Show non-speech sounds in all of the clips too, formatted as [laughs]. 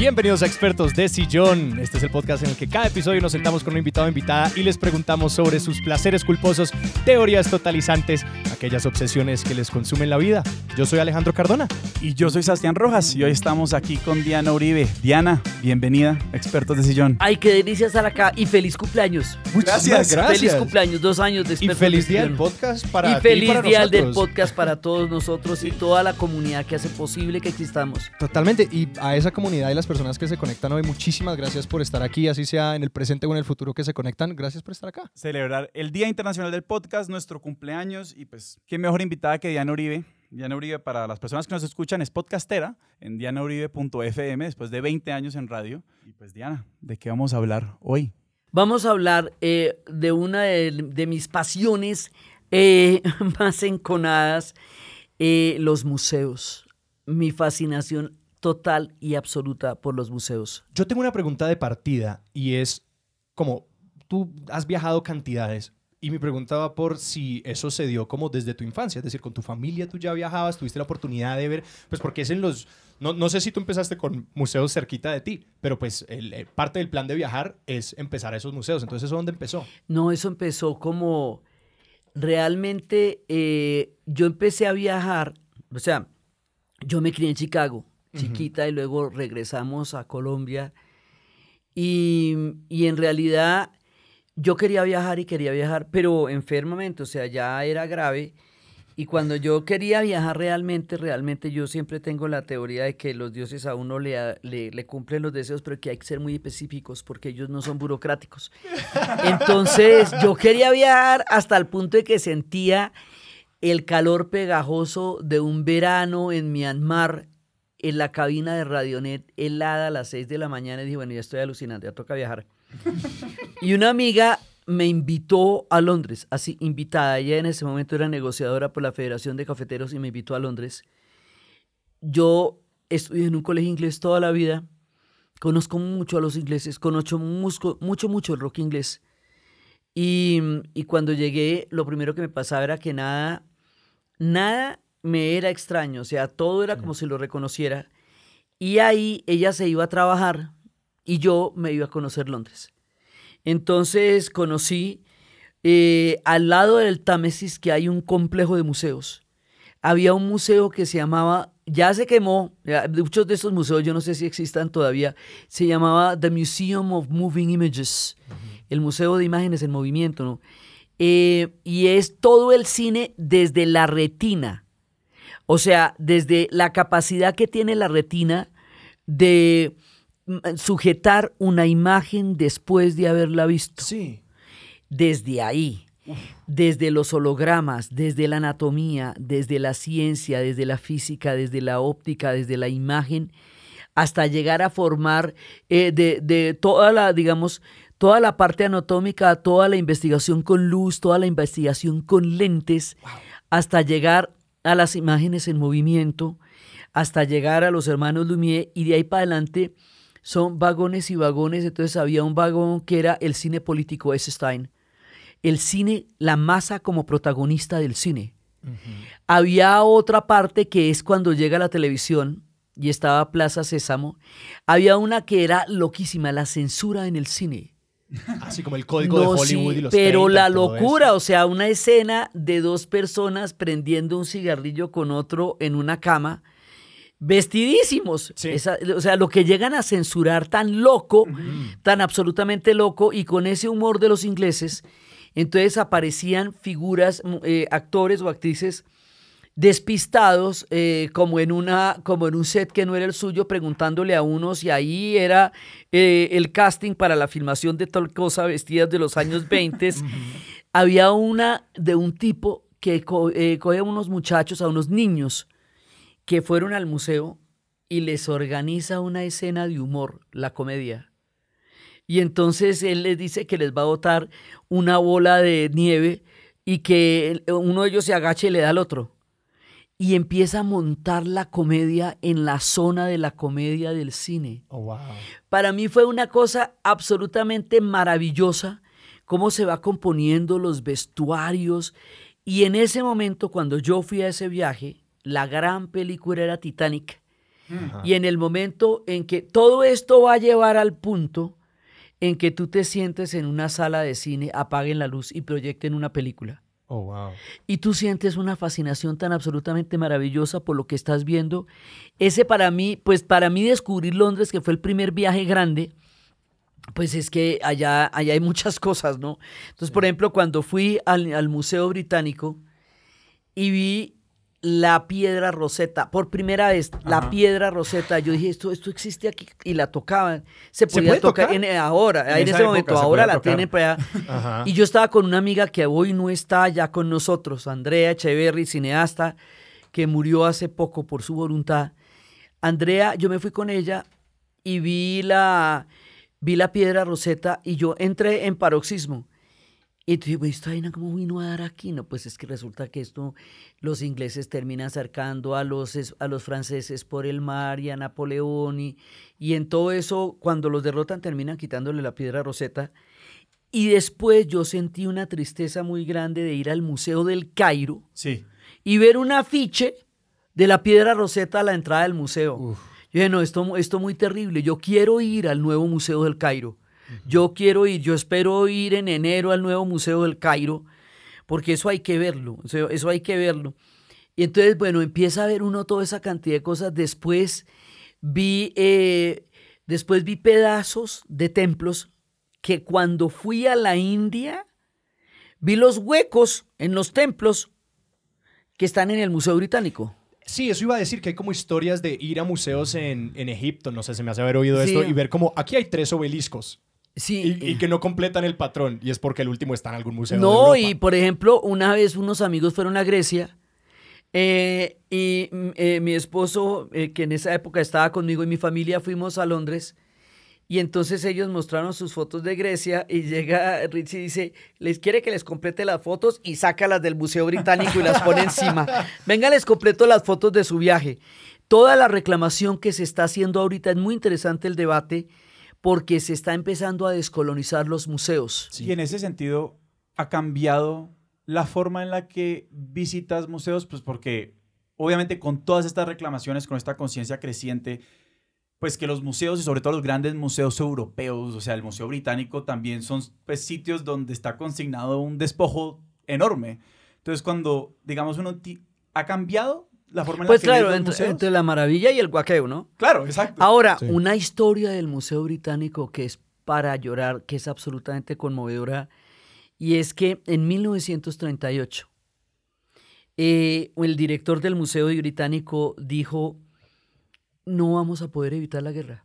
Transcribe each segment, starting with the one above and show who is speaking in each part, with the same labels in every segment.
Speaker 1: Bienvenidos a Expertos de Sillón. Este es el podcast en el que cada episodio nos sentamos con un invitado o invitada y les preguntamos sobre sus placeres culposos, teorías totalizantes, aquellas obsesiones que les consumen la vida. Yo soy Alejandro Cardona.
Speaker 2: Y yo soy Sebastián Rojas y hoy estamos aquí con Diana Uribe. Diana, bienvenida, Expertos de Sillón.
Speaker 3: Ay, qué delicia estar acá y feliz cumpleaños.
Speaker 1: Muchísimas gracias.
Speaker 3: Feliz cumpleaños, dos años de
Speaker 1: Y
Speaker 3: Expertos
Speaker 1: feliz
Speaker 3: de
Speaker 1: día del podcast para
Speaker 3: y
Speaker 1: ti
Speaker 3: feliz
Speaker 1: para
Speaker 3: día del podcast para todos nosotros y toda la comunidad que hace posible que existamos.
Speaker 1: Totalmente. Y a esa comunidad y las personas que se conectan hoy, muchísimas gracias por estar aquí, así sea en el presente o en el futuro que se conectan. Gracias por estar acá.
Speaker 2: Celebrar el Día Internacional del Podcast, nuestro cumpleaños y pues qué mejor invitada que Diana Uribe. Diana Uribe, para las personas que nos escuchan, es podcastera en dianauribe.fm después de 20 años en radio. Y pues Diana, ¿de qué vamos a hablar hoy?
Speaker 3: Vamos a hablar eh, de una de, de mis pasiones eh, [laughs] más enconadas, eh, los museos. Mi fascinación total y absoluta por los museos.
Speaker 1: Yo tengo una pregunta de partida y es como tú has viajado cantidades y mi pregunta va por si eso se dio como desde tu infancia, es decir, con tu familia tú ya viajabas, tuviste la oportunidad de ver, pues porque es en los, no, no sé si tú empezaste con museos cerquita de ti, pero pues el- eh, parte del plan de viajar es empezar a esos museos, entonces ¿eso dónde empezó?
Speaker 3: No, eso empezó como realmente eh, yo empecé a viajar, o sea, yo me crié en Chicago, chiquita, y luego regresamos a Colombia. Y, y en realidad yo quería viajar y quería viajar, pero enfermamente, o sea, ya era grave. Y cuando yo quería viajar realmente, realmente yo siempre tengo la teoría de que los dioses a uno le, le, le cumplen los deseos, pero que hay que ser muy específicos porque ellos no son burocráticos. Entonces yo quería viajar hasta el punto de que sentía el calor pegajoso de un verano en Myanmar, en la cabina de Radionet, helada a las 6 de la mañana, y dije, bueno, ya estoy alucinando, ya toca viajar. [laughs] Y una amiga me invitó a Londres, así invitada. Ella en ese momento era negociadora por la Federación de Cafeteros y me invitó a Londres. Yo estudié en un colegio inglés toda la vida. Conozco mucho a los ingleses, conozco mucho, mucho, mucho el rock inglés. Y, y cuando llegué, lo primero que me pasaba era que nada, nada me era extraño. O sea, todo era como si lo reconociera. Y ahí ella se iba a trabajar y yo me iba a conocer Londres. Entonces conocí eh, al lado del Támesis que hay un complejo de museos. Había un museo que se llamaba, ya se quemó, ya, muchos de estos museos yo no sé si existan todavía, se llamaba The Museum of Moving Images, el Museo de Imágenes en Movimiento, ¿no? Eh, y es todo el cine desde la retina, o sea, desde la capacidad que tiene la retina de sujetar una imagen después de haberla visto.
Speaker 1: Sí.
Speaker 3: Desde ahí, desde los hologramas, desde la anatomía, desde la ciencia, desde la física, desde la óptica, desde la imagen, hasta llegar a formar eh, de, de toda la, digamos, toda la parte anatómica, toda la investigación con luz, toda la investigación con lentes, hasta llegar a las imágenes en movimiento, hasta llegar a los hermanos Lumière y de ahí para adelante son vagones y vagones. Entonces había un vagón que era el cine político. Stein, el cine, la masa como protagonista del cine. Había otra parte que es cuando llega la televisión y estaba Plaza Sésamo. Había una que era loquísima, la censura en el cine. [laughs]
Speaker 1: Así como el código de Hollywood
Speaker 3: sí,
Speaker 1: y los
Speaker 3: pero
Speaker 1: 30
Speaker 3: la locura,
Speaker 1: eso.
Speaker 3: o sea, una escena de dos personas prendiendo un cigarrillo con otro en una cama, vestidísimos.
Speaker 1: Sí.
Speaker 3: Esa- o sea, lo que llegan a censurar tan loco, tan absolutamente loco, y con ese humor de los ingleses, entonces aparecían figuras, mm, eh, actores o actrices despistados eh, como en una como en un set que no era el suyo preguntándole a unos y ahí era eh, el casting para la filmación de tal cosa vestidas de los años [laughs] 20 había una de un tipo que co- eh, coge a unos muchachos a unos niños que fueron al museo y les organiza una escena de humor la comedia y entonces él les dice que les va a botar una bola de nieve y que uno de ellos se agache y le da al otro y empieza a montar la comedia en la zona de la comedia del cine.
Speaker 1: Oh, wow.
Speaker 3: Para mí fue una cosa absolutamente maravillosa cómo se va componiendo los vestuarios y en ese momento cuando yo fui a ese viaje, la gran película era Titanic Y en el momento en que todo esto va a llevar al punto en que tú te sientes en una sala de cine, apaguen la luz y proyecten una película.
Speaker 1: Oh, wow.
Speaker 3: Y tú sientes una fascinación tan absolutamente maravillosa por lo que estás viendo. Ese para mí, pues para mí descubrir Londres, que fue el primer viaje grande, pues es que allá, allá hay muchas cosas, ¿no? Entonces, por ejemplo, cuando fui al, al Museo Británico y vi la piedra roseta, por primera vez, la piedra roseta, yo dije, esto, esto existe aquí, y la tocaban. Se
Speaker 1: ¿Se
Speaker 3: podía tocar,
Speaker 1: tocar?
Speaker 3: en, ahora,
Speaker 2: En
Speaker 3: ese momento, ahora la
Speaker 1: tocar.
Speaker 3: tienen para allá.
Speaker 1: Ajá.
Speaker 3: Y yo estaba con una amiga que hoy no está ya con nosotros, Andrea Echeverry, cineasta, que murió hace poco por su voluntad. Andrea, yo me fui con ella y vi la, vi la piedra roseta y yo entré en paroxismo. Y tú digo, esta vaina cómo vino a dar aquí? No, pues es que resulta que esto los ingleses terminan acercando a los, a los franceses por el mar y a Napoleón y, y en todo eso, cuando los derrotan, terminan quitándole la piedra roseta. Y después yo sentí una tristeza muy grande de ir al Museo del Cairo
Speaker 2: Sí.
Speaker 3: y ver un afiche de la piedra roseta a la entrada del museo. Yo dije, no, esto, esto muy terrible. Yo quiero ir al nuevo Museo del Cairo. Yo quiero ir, yo espero ir en enero al nuevo Museo del Cairo, porque eso hay que verlo, eso hay que verlo. Y entonces, bueno, empieza a ver uno toda esa cantidad de cosas. Después vi, eh, después vi pedazos de templos que cuando fui a la India, vi los huecos en los templos que están en el Museo Británico.
Speaker 1: Sí, eso iba a decir que hay como historias de ir a museos en, en Egipto, no sé, se me hace haber oído
Speaker 3: Sí.
Speaker 1: esto, y ver como aquí hay tres obeliscos
Speaker 3: Sí.
Speaker 1: y, y que no completan el patrón, y es porque el último está en algún museo.
Speaker 3: No, y por ejemplo, una vez unos amigos fueron a Grecia eh, y mm, eh, mi esposo, eh, que en esa época estaba conmigo y mi familia, fuimos a Londres y entonces ellos mostraron sus fotos de Grecia y llega Richie y dice, les quiere que les complete las fotos y saca las del Museo Británico y las pone encima. [laughs] Venga, les completo las fotos de su viaje. Toda la reclamación que se está haciendo ahorita es muy interesante el debate porque se está empezando a descolonizar los museos.
Speaker 1: Sí.
Speaker 2: Y en ese sentido, ¿ha cambiado la forma en la que visitas museos? Pues porque obviamente con todas estas reclamaciones, con esta conciencia creciente, pues que los museos y sobre todo los grandes museos europeos, o sea, el Museo Británico también son pues, sitios donde está consignado un despojo enorme. Entonces, cuando, digamos, uno ha cambiado la forma en
Speaker 3: Pues
Speaker 2: la que
Speaker 3: claro, entre, la maravilla y el guaqueo, ¿no?
Speaker 2: Claro, exacto.
Speaker 3: Ahora,
Speaker 1: Sí.
Speaker 3: una historia del Museo Británico que es para llorar, que es absolutamente conmovedora, y es que en 1938 eh, el director del Museo Británico dijo, no vamos a poder evitar la guerra.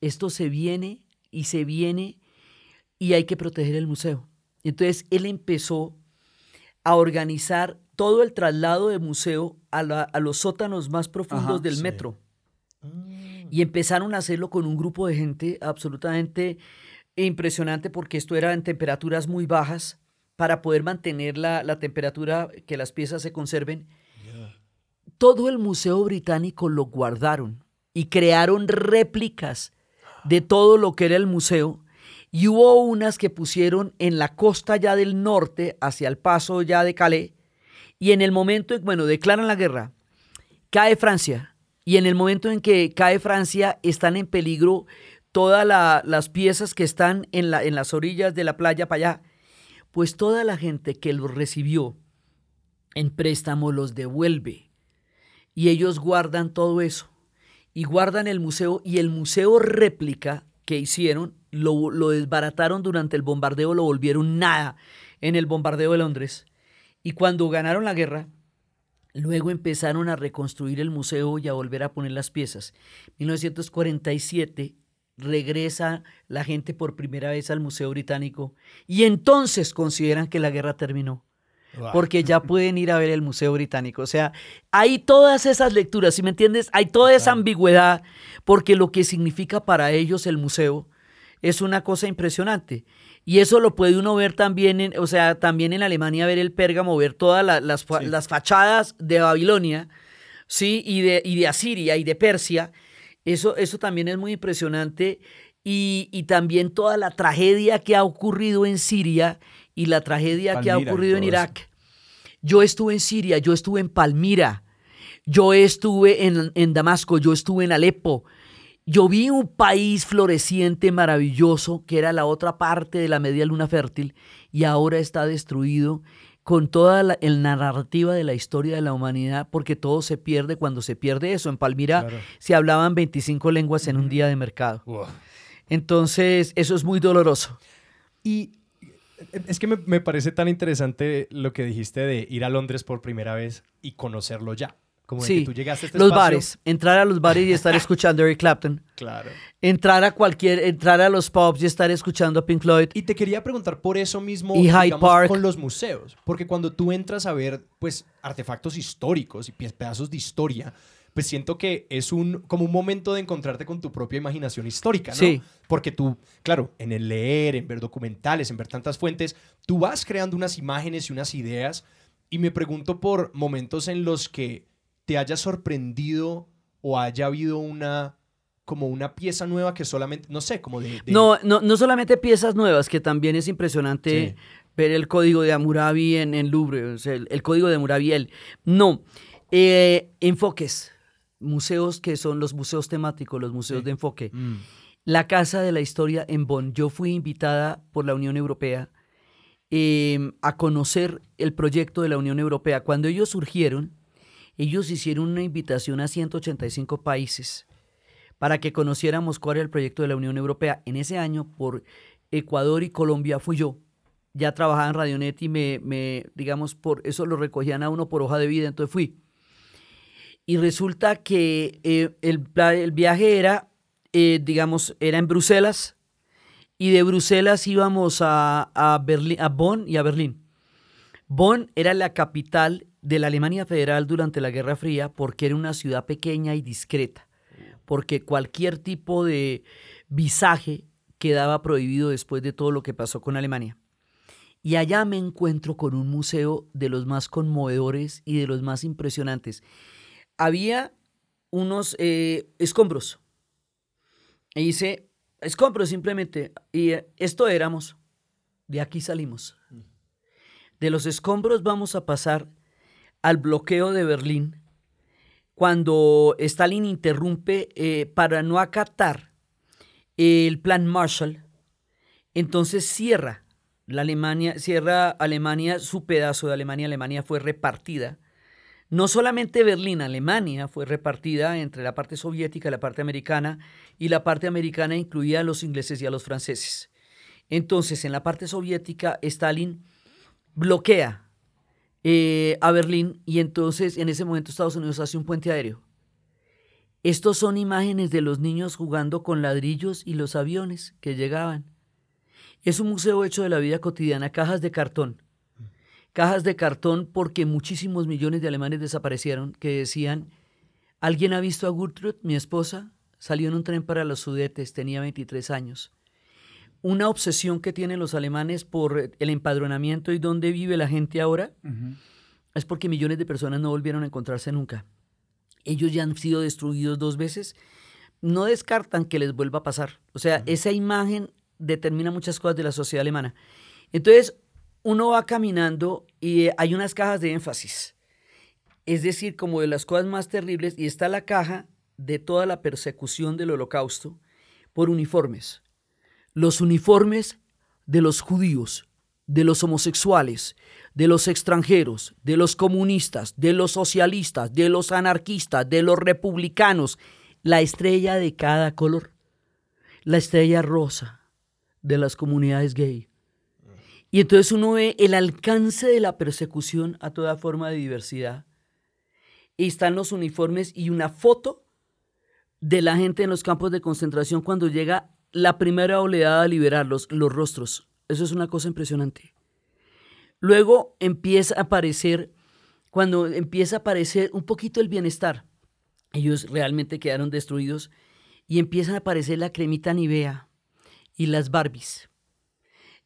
Speaker 3: Esto se viene y se viene y hay que proteger el museo. Entonces él empezó a organizar todo el traslado de museo a, la- a los sótanos más profundos
Speaker 2: Ajá,
Speaker 3: del
Speaker 1: sí.
Speaker 3: metro.
Speaker 1: Mm.
Speaker 3: Y empezaron a hacerlo con un grupo de gente absolutamente impresionante porque esto era en temperaturas muy bajas para poder mantener la, la temperatura, que las piezas se conserven. Todo el Museo Británico lo guardaron y crearon réplicas de todo lo que era el museo. Y hubo unas que pusieron en la costa ya del norte, hacia el paso ya de Calais. Y en el momento, en- bueno, declaran la guerra, cae Francia. Y en el momento en que cae Francia, están en peligro todas la- las piezas que están en, la, en las orillas de la playa para allá. Pues toda la gente que los recibió en préstamo los devuelve. Y ellos guardan todo eso. Y guardan el museo. Y el museo réplica que hicieron, lo desbarataron durante el bombardeo, lo volvieron nada en el bombardeo de Londres. Y cuando ganaron la guerra, Luego empezaron a reconstruir el museo y a volver a poner las piezas. 1947 regresa la gente por primera vez al Museo Británico y entonces consideran que la guerra terminó
Speaker 1: Wow.
Speaker 3: porque ya [laughs] pueden ir a ver el Museo Británico. O sea, hay todas esas lecturas, ¿sí me entiendes? Hay toda esa ambigüedad porque lo que significa para ellos el museo es una cosa impresionante. Y eso lo puede uno ver también, en, o sea, también en Alemania, ver el Pérgamo, ver todas la- las,
Speaker 2: Sí.
Speaker 3: las fachadas de Babilonia, ¿sí? Y de, y de Asiria y de Persia. Eso, eso también es muy impresionante. Y, y también toda la tragedia que ha ocurrido en Siria y la tragedia que ha ocurrido en
Speaker 2: eso.
Speaker 3: Irak. Yo estuve en Siria, yo estuve en Palmira. Yo estuve en, en Damasco, yo estuve en Alepo. Yo vi un país floreciente, maravilloso, que era la otra parte de la media luna fértil, y ahora está destruido con toda la el narrativa de la historia de la humanidad, porque todo se pierde cuando se pierde eso. En Palmira
Speaker 1: Claro.
Speaker 3: se hablaban 25 lenguas en un día de mercado. Entonces, eso es muy doloroso.
Speaker 1: Y es que me, me parece tan interesante lo que dijiste de ir a Londres por primera vez y conocerlo ya. Como de
Speaker 3: Sí,
Speaker 1: que tú llegaste a este
Speaker 3: los
Speaker 1: espacio-
Speaker 3: bares, entrar a los bares y estar [laughs] escuchando a Eric Clapton,
Speaker 1: Claro.
Speaker 3: entrar a cualquier, entrar a los pubs y estar escuchando a Pink Floyd.
Speaker 1: Y te quería preguntar por eso mismo
Speaker 3: Y Hyde
Speaker 1: digamos,
Speaker 3: Park.
Speaker 1: con los museos, porque cuando tú entras a ver pues artefactos históricos y pedazos de historia, pues siento que es un como un momento de encontrarte con tu propia imaginación histórica, ¿no?
Speaker 3: Sí.
Speaker 1: Porque tú, claro, en el leer, en ver documentales, en ver tantas fuentes, tú vas creando unas imágenes y unas ideas y me pregunto por momentos en los que te haya sorprendido o haya habido una como una pieza nueva que solamente, no sé, como de... de-
Speaker 3: No, no, no solamente piezas nuevas, que también es impresionante
Speaker 1: Sí.
Speaker 3: ver el código de Hammurabi en, en Louvre, o sea, el, el código de Hammurabi. El, no, eh, enfoques, museos que son los museos temáticos, los museos
Speaker 1: Sí.
Speaker 3: de enfoque.
Speaker 1: Mm.
Speaker 3: La Casa de la Historia en Bonn. Yo fui invitada por la Unión Europea eh, a conocer el proyecto de la Unión Europea. Cuando ellos surgieron, ellos hicieron una invitación a 185 países para que conociéramos cuál era el proyecto de la Unión Europea. En ese año, por Ecuador y Colombia, fui yo. Ya trabajaba en Radionet y me, digamos, por eso lo recogían a uno por hoja de vida, entonces fui. Y resulta que eh, el, viaje era, eh, digamos, era en Bruselas y de Bruselas íbamos a Bonn y a Berlín. Bonn era la capital de la Alemania Federal durante la Guerra Fría porque era una ciudad pequeña y discreta, porque cualquier tipo de visaje quedaba prohibido después de todo lo que pasó con Alemania. Y allá me encuentro con un museo de los más conmovedores y de los más impresionantes. Había unos eh, escombros. Y dice, escombros simplemente. Y eh, esto éramos. De aquí salimos. De los escombros vamos a pasar al bloqueo de Berlín cuando Stalin interrumpe eh, para no acatar el plan Marshall. Entonces cierra la Alemania, cierra Alemania su pedazo de Alemania. Alemania fue repartida. No solamente Berlín, Alemania fue repartida entre la parte soviética y la parte americana, y la parte americana incluía a los ingleses y a los franceses. Entonces, en la parte soviética, Stalin bloquea eh, a Berlín y entonces en ese momento Estados Unidos hace un puente aéreo. Estos son imágenes de los niños jugando con ladrillos y los aviones que llegaban. Es un museo hecho de la vida cotidiana, cajas de cartón. Cajas de cartón porque muchísimos millones de alemanes desaparecieron que decían, ¿alguien ha visto a Gertrude, mi esposa? Salió en un tren para los Sudetes, tenía 23 años. Una obsesión que tienen los alemanes por el empadronamiento y dónde vive la gente ahora es porque millones de personas no volvieron a encontrarse nunca. Ellos ya han sido destruidos dos veces. No descartan que les vuelva a pasar. O sea, esa imagen determina muchas cosas de la sociedad alemana. Entonces, uno va caminando y eh, hay unas cajas de énfasis. Es decir, como de las cosas más terribles, y está la caja de toda la persecución del holocausto por uniformes. Los uniformes de los judíos, de los homosexuales, de los extranjeros, de los comunistas, de los socialistas, de los anarquistas, de los republicanos, la estrella de cada color, la estrella rosa de las comunidades gay. Y entonces uno ve el alcance de la persecución a toda forma de diversidad. Y están los uniformes y una foto de la gente en los campos de concentración cuando llega la primera oleada a liberarlos, los rostros. Eso es una cosa impresionante. Luego empieza a aparecer, cuando empieza a aparecer un poquito el bienestar, ellos realmente quedaron destruidos y empiezan a aparecer la cremita Nivea y las Barbies.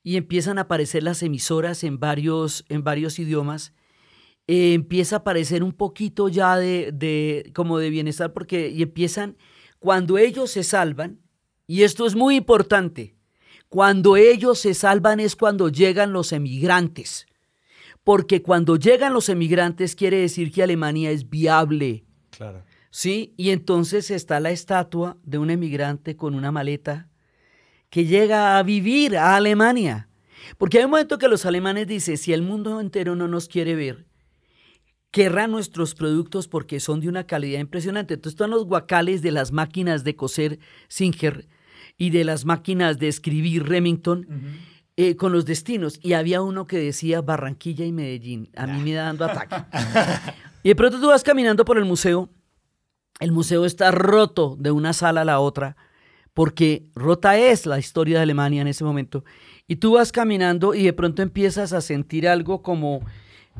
Speaker 3: Y empiezan a aparecer las emisoras en varios, en varios idiomas. Eh, empieza a aparecer un poquito ya de, de, como de bienestar porque y empiezan, cuando ellos se salvan, y esto es muy importante, cuando ellos se salvan es cuando llegan los emigrantes. Porque cuando llegan los emigrantes quiere decir que Alemania es viable
Speaker 1: Claro.
Speaker 3: Sí, y entonces está la estatua de un emigrante con una maleta que llega a vivir a Alemania. Porque hay un momento que los alemanes dicen, si el mundo entero no nos quiere ver, querrá nuestros productos porque son de una calidad impresionante. Entonces están los guacales de las máquinas de coser Singer y de las máquinas de escribir Remington eh, con los destinos. Y había uno que decía Barranquilla y Medellín. A mí me da dando ataque. [laughs] y de pronto tú vas caminando por el museo. El museo está roto de una sala a la otra porque rota es la historia de Alemania en ese momento. Y tú vas caminando y de pronto empiezas a sentir algo como,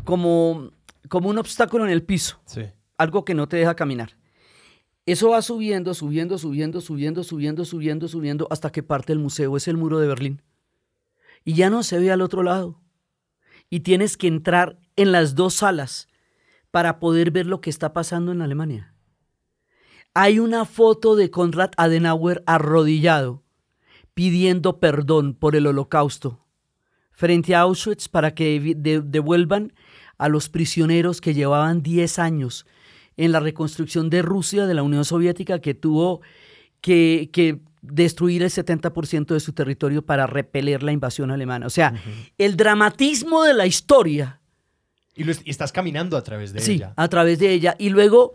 Speaker 3: como, como un obstáculo en el piso,
Speaker 1: Sí.
Speaker 3: algo que no te deja caminar. Eso va subiendo, subiendo, subiendo, subiendo, subiendo, subiendo, subiendo, hasta que parte el museo. Es el muro de Berlín. Y ya no se ve al otro lado. Y tienes que entrar en las dos salas para poder ver lo que está pasando en Alemania. Hay una foto de Konrad Adenauer arrodillado pidiendo perdón por el holocausto frente a Auschwitz para que devuelvan a los prisioneros que llevaban 10 años en la reconstrucción de Rusia, de la Unión Soviética, que tuvo que, que destruir el 70% de su territorio para repeler la invasión alemana. O sea, el dramatismo de la historia
Speaker 1: Y, lo est- y estás caminando a través de
Speaker 3: sí,
Speaker 1: ella.
Speaker 3: a través de ella. Y luego,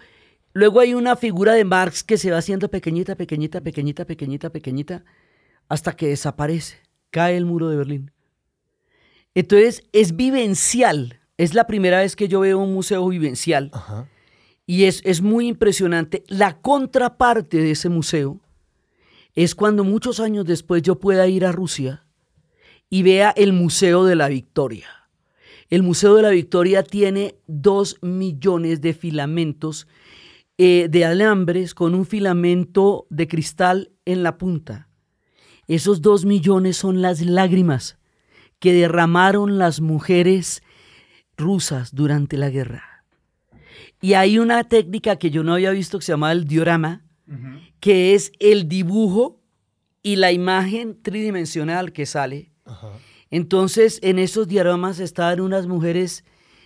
Speaker 3: luego hay una figura de Marx que se va haciendo pequeñita, pequeñita, pequeñita, pequeñita, pequeñita, hasta que desaparece. Cae el muro de Berlín. Entonces, es vivencial. Es la primera vez que yo veo un museo vivencial.
Speaker 1: Ajá.
Speaker 3: Y es, es muy impresionante. La contraparte de ese museo es cuando muchos años después yo pueda ir a Rusia y vea el Museo de la Victoria. El Museo de la Victoria tiene dos millones de filamentos eh, de alambres con un filamento de cristal en la punta. Esos dos millones son las lágrimas que derramaron las mujeres rusas durante la guerra. Y hay una técnica que yo no había visto que se llama el diorama, que es el dibujo y la imagen tridimensional que sale.
Speaker 1: Ajá.
Speaker 3: Entonces, en esos dioramas estaban unas mujeres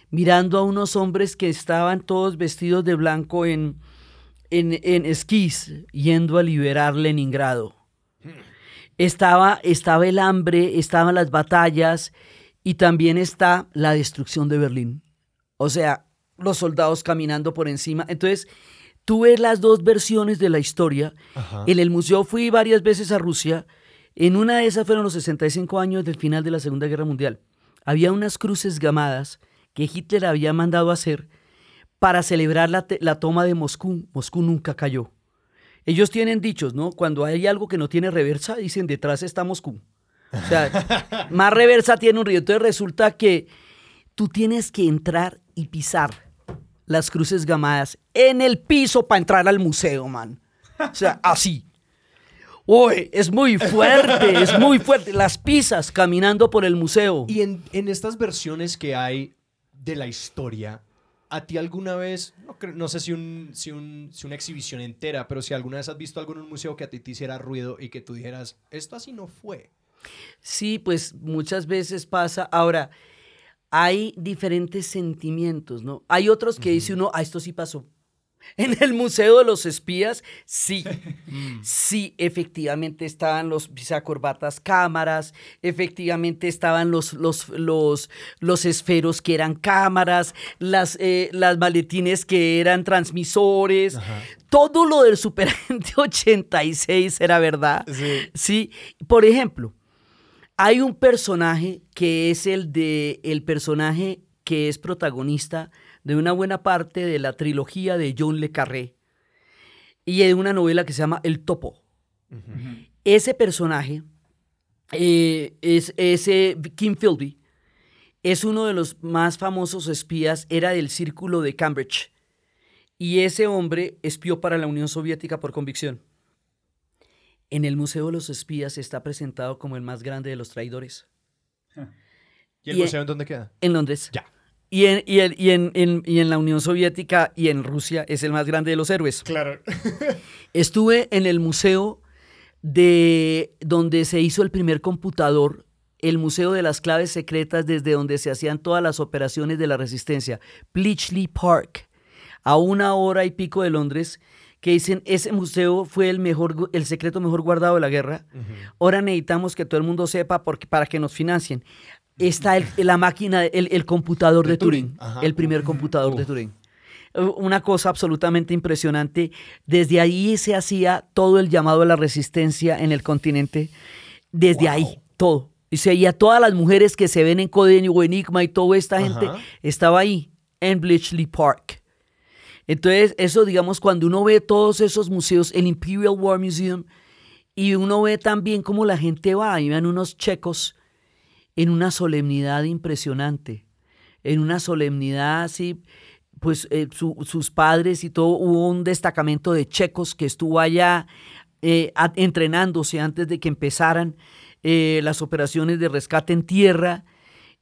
Speaker 3: mirando a unos hombres que estaban todos vestidos de blanco en, en, en esquís, yendo a liberar Leningrado. Estaba, estaba el hambre, estaban las batallas y también está la destrucción de Berlín. O sea, los soldados caminando por encima. Entonces, tú ves las dos versiones de la historia.
Speaker 1: Ajá.
Speaker 3: En el museo fui varias veces a Rusia. En una de esas fueron los 65 años del final de la Segunda Guerra Mundial. Había unas cruces gamadas que Hitler había mandado hacer para celebrar la, la toma de Moscú. Moscú nunca cayó. Ellos tienen dichos, ¿no? Cuando hay algo que no tiene reversa, dicen detrás está Moscú. O sea, [laughs] más reversa tiene un río. Entonces resulta que tú tienes que entrar y pisar las cruces gamadas en el piso para entrar al museo, man. O sea, [laughs] así. Uy, es muy fuerte, es muy fuerte. Las pisas caminando por el museo.
Speaker 1: Y en, en estas versiones que hay de la historia, ¿a ti alguna vez, no, sé si, un, si, un- si una exhibición entera, pero si alguna vez has visto algo en un museo que a ti te hiciera ruido y que tú dijeras, esto así no fue?
Speaker 3: Sí, pues muchas veces pasa. Ahora, hay diferentes sentimientos, ¿no? Hay otros que dice uno, ah, esto sí pasó. [laughs] En el Museo de los Espías, sí, [laughs] sí, efectivamente estaban los pisacorbatas cámaras, efectivamente estaban los, los, los, los esferos que eran cámaras, las, eh, las maletines que eran transmisores, todo lo del Superagente [laughs] 86 era verdad.
Speaker 1: Sí.
Speaker 3: Sí, por ejemplo, hay un personaje que es el de el personaje que es protagonista de una buena parte de la trilogía de John le Carré y de una novela que se llama El Topo. Ese personaje eh, es ese Kim Philby es uno de los más famosos espías, era del círculo de Cambridge y ese hombre espió para la Unión Soviética por convicción. En el Museo de los Espías está presentado como el más grande de los traidores.
Speaker 1: ¿Y el
Speaker 3: Y-
Speaker 1: museo en dónde queda?
Speaker 3: En Londres.
Speaker 1: Ya.
Speaker 3: Y en, y el- y en- en- y en la Unión Soviética y en Rusia es el más grande de los héroes.
Speaker 1: Claro. [laughs]
Speaker 3: Estuve en el museo de donde se hizo el primer computador, el Museo de las Claves Secretas, desde donde se hacían todas las operaciones de la resistencia, Bletchley Park. a una hora y pico de Londres, que dicen, ese museo fue el, mejor, el secreto mejor guardado de la guerra. Ahora necesitamos que todo el mundo sepa porque, para que nos financien. Está el, la máquina, el, el computador de, Turing, el primer computador de Turing. Una cosa absolutamente impresionante. Desde ahí se hacía todo el llamado a la resistencia en el continente. Desde ahí, todo. Y se veía todas las mujeres que se ven en Coden o Enigma y toda esta gente estaba ahí, en Bletchley Park. Entonces, eso, digamos, cuando uno ve todos esos museos, el Imperial War Museum, y uno ve también cómo la gente va, y ven unos checos en una solemnidad impresionante, en una solemnidad así, pues eh, sus padres y todo, hubo un destacamento de checos que estuvo allá eh, entrenándose antes de que empezaran eh, las operaciones de rescate en tierra.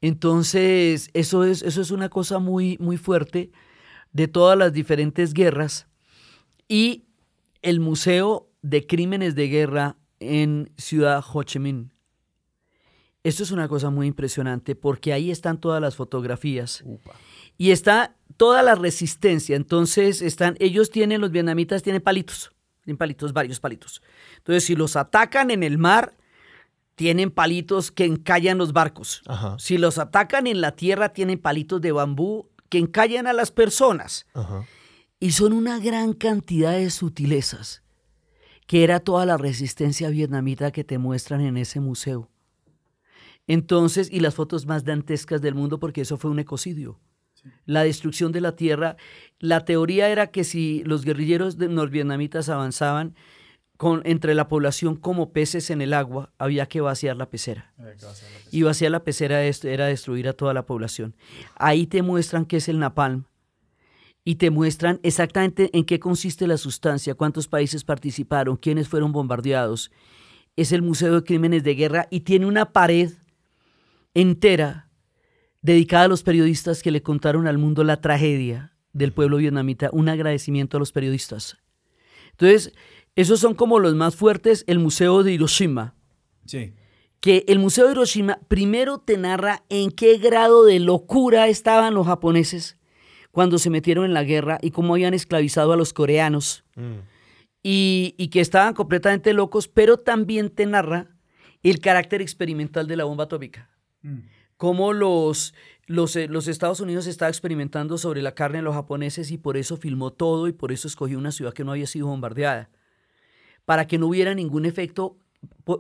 Speaker 3: Entonces, eso es, eso es una cosa muy, muy fuerte de todas las diferentes guerras. Y el Museo de Crímenes de Guerra en Ciudad Ho Chi Minh. Esto es una cosa muy impresionante porque ahí están todas las fotografías. Y está toda la resistencia. Entonces, están, ellos tienen, los vietnamitas tienen palitos, tienen palitos, varios palitos. Entonces, si los atacan en el mar, tienen palitos que encallan los barcos. Si los atacan en la tierra, tienen palitos de bambú que encallan a las personas. Y son una gran cantidad de sutilezas, que era toda la resistencia vietnamita que te muestran en ese museo. Entonces, y las fotos más dantescas del mundo, porque eso fue un ecocidio. La destrucción de la tierra. La teoría era que si los guerrilleros norvietnamitas avanzaban con, entre la población como peces en el agua, había que vaciar la pecera. Y vaciar la pecera era destruir a toda la población. Ahí te muestran qué es el napalm y te muestran exactamente en qué consiste la sustancia, cuántos países participaron, quiénes fueron bombardeados. Es el Museo de Crímenes de Guerra y tiene una pared entera dedicada a los periodistas que le contaron al mundo la tragedia del pueblo vietnamita, un agradecimiento a los periodistas. Entonces, esos son como los más fuertes, el Museo de Hiroshima.
Speaker 1: Sí.
Speaker 3: Que el Museo de Hiroshima primero te narra en qué grado de locura estaban los japoneses cuando se metieron en la guerra y cómo habían esclavizado a los coreanos. Mm. Y, y, que estaban completamente locos, pero también te narra el carácter experimental de la bomba atómica. Mm. Cómo los, los, eh, los, Estados Unidos estaba experimentando sobre la carne de los japoneses y por eso filmó todo y por eso escogió una ciudad que no había sido bombardeada. Para que no hubiera ningún efecto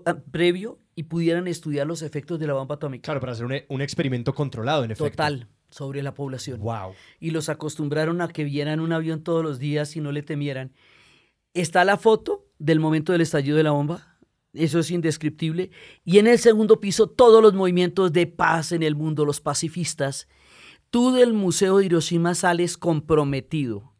Speaker 3: ah, previo y pudieran estudiar los efectos de la bomba atómica.
Speaker 1: Claro, para hacer un, un experimento controlado, en efecto.
Speaker 3: Total, sobre la población.
Speaker 1: Wow.
Speaker 3: Y los acostumbraron a que vieran un avión todos los días y no le temieran. Está la foto del momento del estallido de la bomba eso es indescriptible. Y en el segundo piso, todos los movimientos de paz en el mundo, los pacifistas. Tú del Museo de Hiroshima sales comprometido,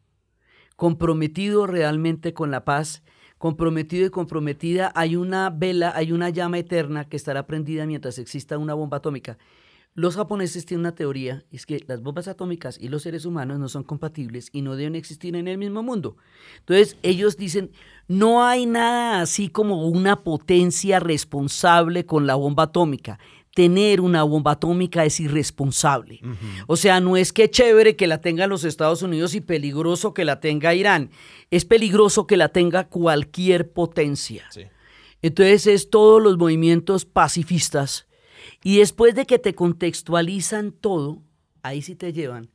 Speaker 3: comprometido realmente con la paz, comprometido y comprometida. Hay una vela, hay una llama eterna que estará prendida mientras exista una bomba atómica. Los japoneses tienen una teoría, es que las bombas atómicas y los seres humanos no son compatibles y no deben existir en el mismo mundo. Entonces ellos dicen, no hay nada así como una potencia responsable con la bomba atómica. Tener una bomba atómica es irresponsable. O sea, no es que chévere que la tengan los Estados Unidos y peligroso que la tenga Irán. Es peligroso que la tenga cualquier potencia. Entonces es todos los movimientos pacifistas y después de que te contextualizan todo, ahí sí te llevan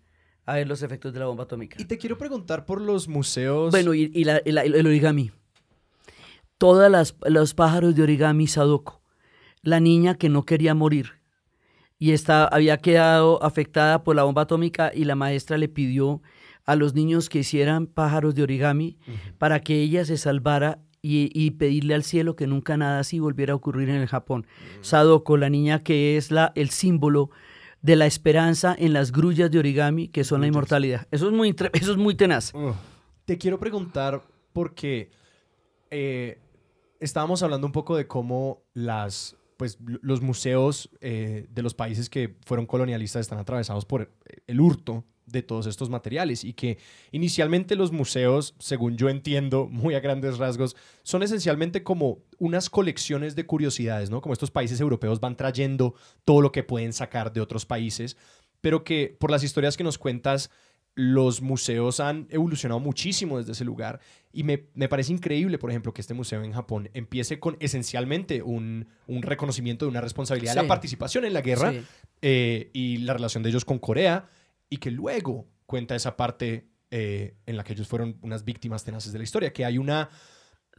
Speaker 3: a ver los efectos de la bomba atómica.
Speaker 1: Y te quiero preguntar por los museos.
Speaker 3: Bueno, y, el origami. Todos los pájaros de origami Sadoko. La niña que no quería morir y está, había quedado afectada por la bomba atómica y la maestra le pidió a los niños que hicieran pájaros de origami para que ella se salvara y, pedirle al cielo que nunca nada así volviera a ocurrir en el Japón. Sadoko, la niña que es la, el símbolo de la esperanza en las grullas de origami, que son la inmortalidad. Eso es muy, eso es muy tenaz.
Speaker 1: Te quiero preguntar porque eh, estábamos hablando un poco de cómo las, pues, los museos eh, de los países que fueron colonialistas están atravesados por el hurto de todos estos materiales y que inicialmente los museos, según yo entiendo [laughs] muy a grandes rasgos, son esencialmente como unas colecciones de curiosidades, ¿no? Como estos países europeos van trayendo todo lo que pueden sacar de otros países, pero que por las historias que nos cuentas los museos han evolucionado muchísimo desde ese lugar y me, me parece increíble, por ejemplo, que este museo en Japón empiece con esencialmente un, un reconocimiento de una responsabilidad de la participación en la guerra
Speaker 3: Sí.
Speaker 1: eh, y la relación de ellos con Corea y que luego cuenta esa parte eh, en la que ellos fueron unas víctimas tenaces de la historia, que hay una...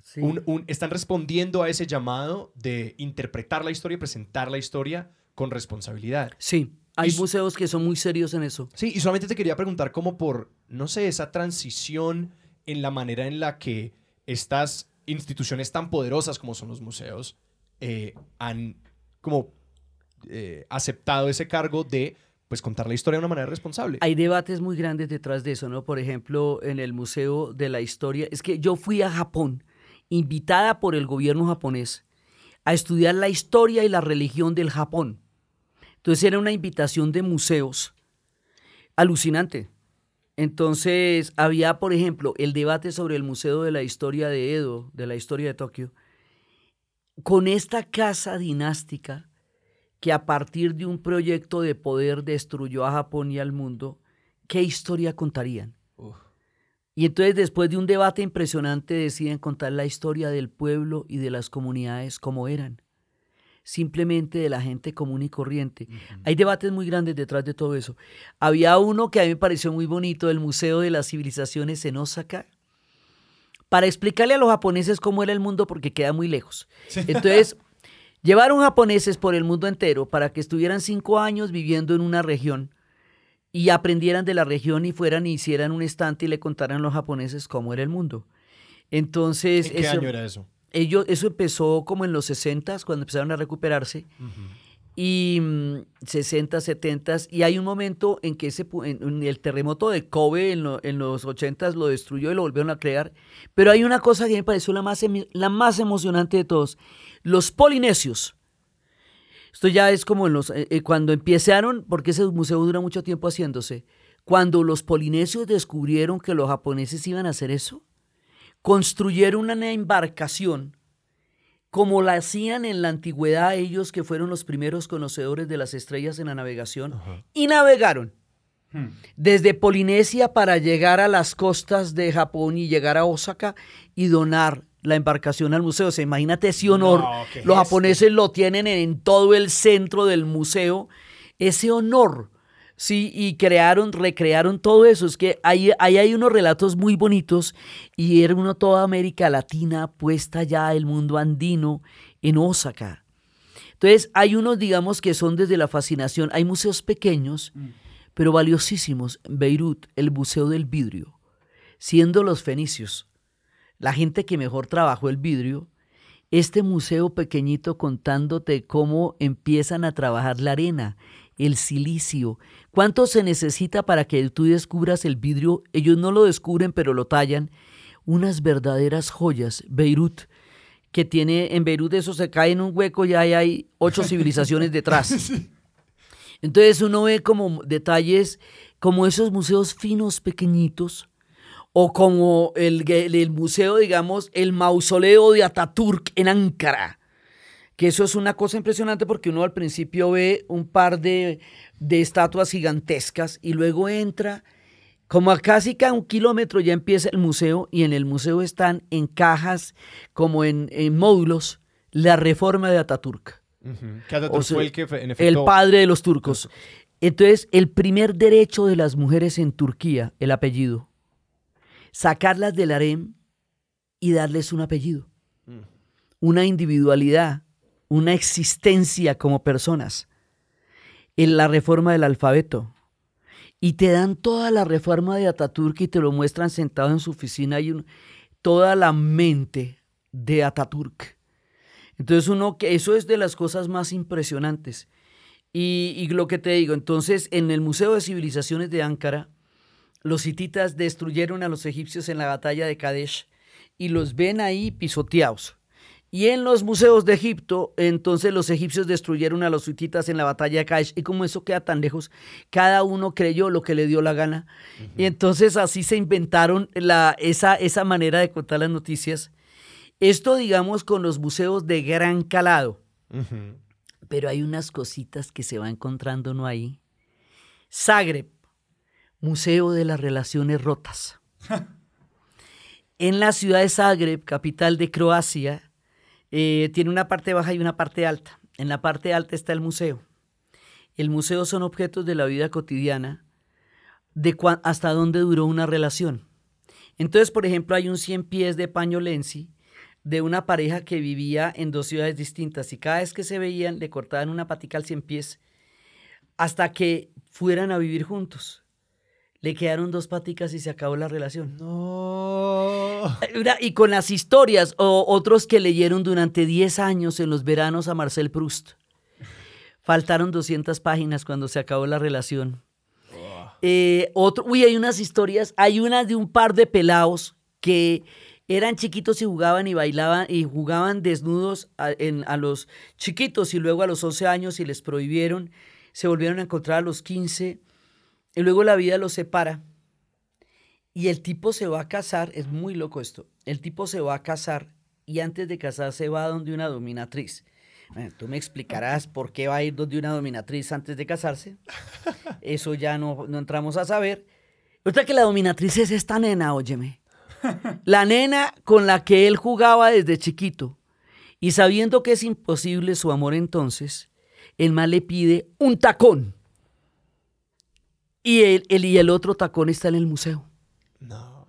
Speaker 3: Sí.
Speaker 1: un- un- están respondiendo a ese llamado de interpretar la historia y presentar la historia con responsabilidad.
Speaker 3: Sí, hay
Speaker 1: Y
Speaker 3: museos que son muy serios en eso.
Speaker 1: Sí, y solamente te quería preguntar como por, no sé, esa transición en la manera en la que estas instituciones tan poderosas como son los museos eh, han como eh, aceptado ese cargo de pues contar la historia de una manera responsable.
Speaker 3: Hay debates muy grandes detrás de eso, ¿no? Por ejemplo, en el Museo de la Historia, es que yo fui a Japón, invitada por el gobierno japonés, a estudiar la historia y la religión del Japón. Entonces era una invitación de museos alucinante. Entonces había, por ejemplo, el debate sobre el Museo de la Historia de Edo, de la historia de Tokio, con esta casa dinástica que a partir de un proyecto de poder destruyó a Japón y al mundo, ¿qué historia contarían?
Speaker 1: Uf.
Speaker 3: Y entonces después de un debate impresionante deciden contar la historia del pueblo y de las comunidades como eran, simplemente de la gente común y corriente. Hay debates muy grandes detrás de todo eso. Había uno que a mí me pareció muy bonito, el Museo de las Civilizaciones en Osaka, para explicarle a los japoneses cómo era el mundo porque queda muy lejos. Entonces, [laughs] llevaron japoneses por el mundo entero para que estuvieran cinco años viviendo en una región y aprendieran de la región y fueran y hicieran un estante y le contaran a los japoneses cómo era el mundo. Entonces,
Speaker 1: ¿En qué
Speaker 3: eso,
Speaker 1: año era eso?
Speaker 3: Ellos, eso empezó como en los 60 cuando empezaron a recuperarse y mm, 60, 70 y hay un momento en que ese, pu- en, en el terremoto de Kobe en, lo- en los 80 lo destruyó y lo volvieron a crear. Pero hay una cosa que me pareció la más, la más emocionante de todos. Los polinesios. Esto ya es como en los, eh, eh, cuando empezaron, porque ese museo dura mucho tiempo haciéndose, cuando los polinesios descubrieron que los japoneses iban a hacer eso, construyeron una embarcación como la hacían en la antigüedad ellos que fueron los primeros conocedores de las estrellas en la navegación, y navegaron desde Polinesia para llegar a las costas de Japón y llegar a Osaka y donar la embarcación al museo. O sea, imagínate ese honor.
Speaker 1: No,
Speaker 3: Los japoneses lo tienen en todo el centro del museo. Ese honor. Sí, y crearon, recrearon todo eso. Es que ahí, ahí hay unos relatos muy bonitos y era uno toda América Latina puesta ya el mundo andino en Osaka. Entonces, hay unos, digamos, que son desde la fascinación. Hay museos pequeños, pero valiosísimos. Beirut, el Museo del Vidrio, siendo los fenicios la gente que mejor trabajó el vidrio, este museo pequeñito contándote cómo empiezan a trabajar la arena, el silicio, cuánto se necesita para que tú descubras el vidrio, ellos no lo descubren pero lo tallan, unas verdaderas joyas, Beirut, que tiene, en Beirut eso se cae en un hueco y ahí hay ocho [laughs] civilizaciones detrás. Entonces uno ve como detalles, como esos museos finos, pequeñitos, o como el, el- el museo, digamos, el mausoleo de Ataturk en Ankara. Que eso es una cosa impresionante porque uno al principio ve un par de, de estatuas gigantescas y luego entra, como a casi cada un kilómetro ya empieza el museo y en el museo están en cajas, como en, en módulos, la reforma de Ataturk. O sea,
Speaker 1: fue el que,
Speaker 3: el padre de los turcos. Entonces, el primer derecho de las mujeres en Turquía, el apellido, sacarlas del harem y darles un apellido,
Speaker 1: Mm.
Speaker 3: una individualidad, una existencia como personas. En la reforma del alfabeto. Y te dan toda la reforma de Ataturk y te lo muestran sentado en su oficina y un- toda la mente de Ataturk. Entonces uno que eso es de las cosas más impresionantes. Y, y lo que te digo, entonces en el Museo de Civilizaciones de Ankara, los hititas destruyeron a los egipcios en la batalla de Kadesh y los ven ahí pisoteados. Y en los museos de Egipto, entonces los egipcios destruyeron a los hititas en la batalla de Kadesh. Y como eso queda tan lejos, cada uno creyó lo que le dio la gana. Y entonces así se inventaron la, esa, esa manera de contar las noticias. Esto, digamos, con los museos de gran calado. Pero hay unas cositas que se va encontrando uno ahí. Zagreb, Museo de las Relaciones Rotas. [laughs] en la ciudad de Zagreb, capital de Croacia, eh, tiene una parte baja y una parte alta. En la parte alta está el museo. El museo son objetos de la vida cotidiana, de hasta dónde duró una relación. Entonces, por ejemplo, hay un 100 pies de pañolensi de una pareja que vivía en dos ciudades distintas y cada vez que se veían le cortaban una patica al 100 pies hasta que fueran a vivir juntos. Le quedaron dos paticas y se acabó la relación.
Speaker 1: No. [laughs]
Speaker 3: Y con las historias, o otros que leyeron durante 10 años en los veranos a Marcel Proust. Faltaron 200 páginas cuando se acabó la relación. Eh, otro, uy, hay unas historias, hay una de un par de pelados que eran chiquitos y jugaban y bailaban y jugaban desnudos a, a los chiquitos y luego a los 11 años y les prohibieron, se volvieron a encontrar a los 15 y luego la vida los separa y el tipo se va a casar, es muy loco esto, el tipo se va a casar y antes de casarse va a donde una dominatriz tú me explicarás por qué va a ir donde una dominatriz antes de casarse. [laughs] Eso ya no, no entramos a saber. Otra que la dominatriz es esta nena, óyeme. La nena con la que él jugaba desde chiquito. Y sabiendo que es imposible su amor entonces, el mal le pide un tacón. Y el, y el otro tacón está en el museo.
Speaker 1: No.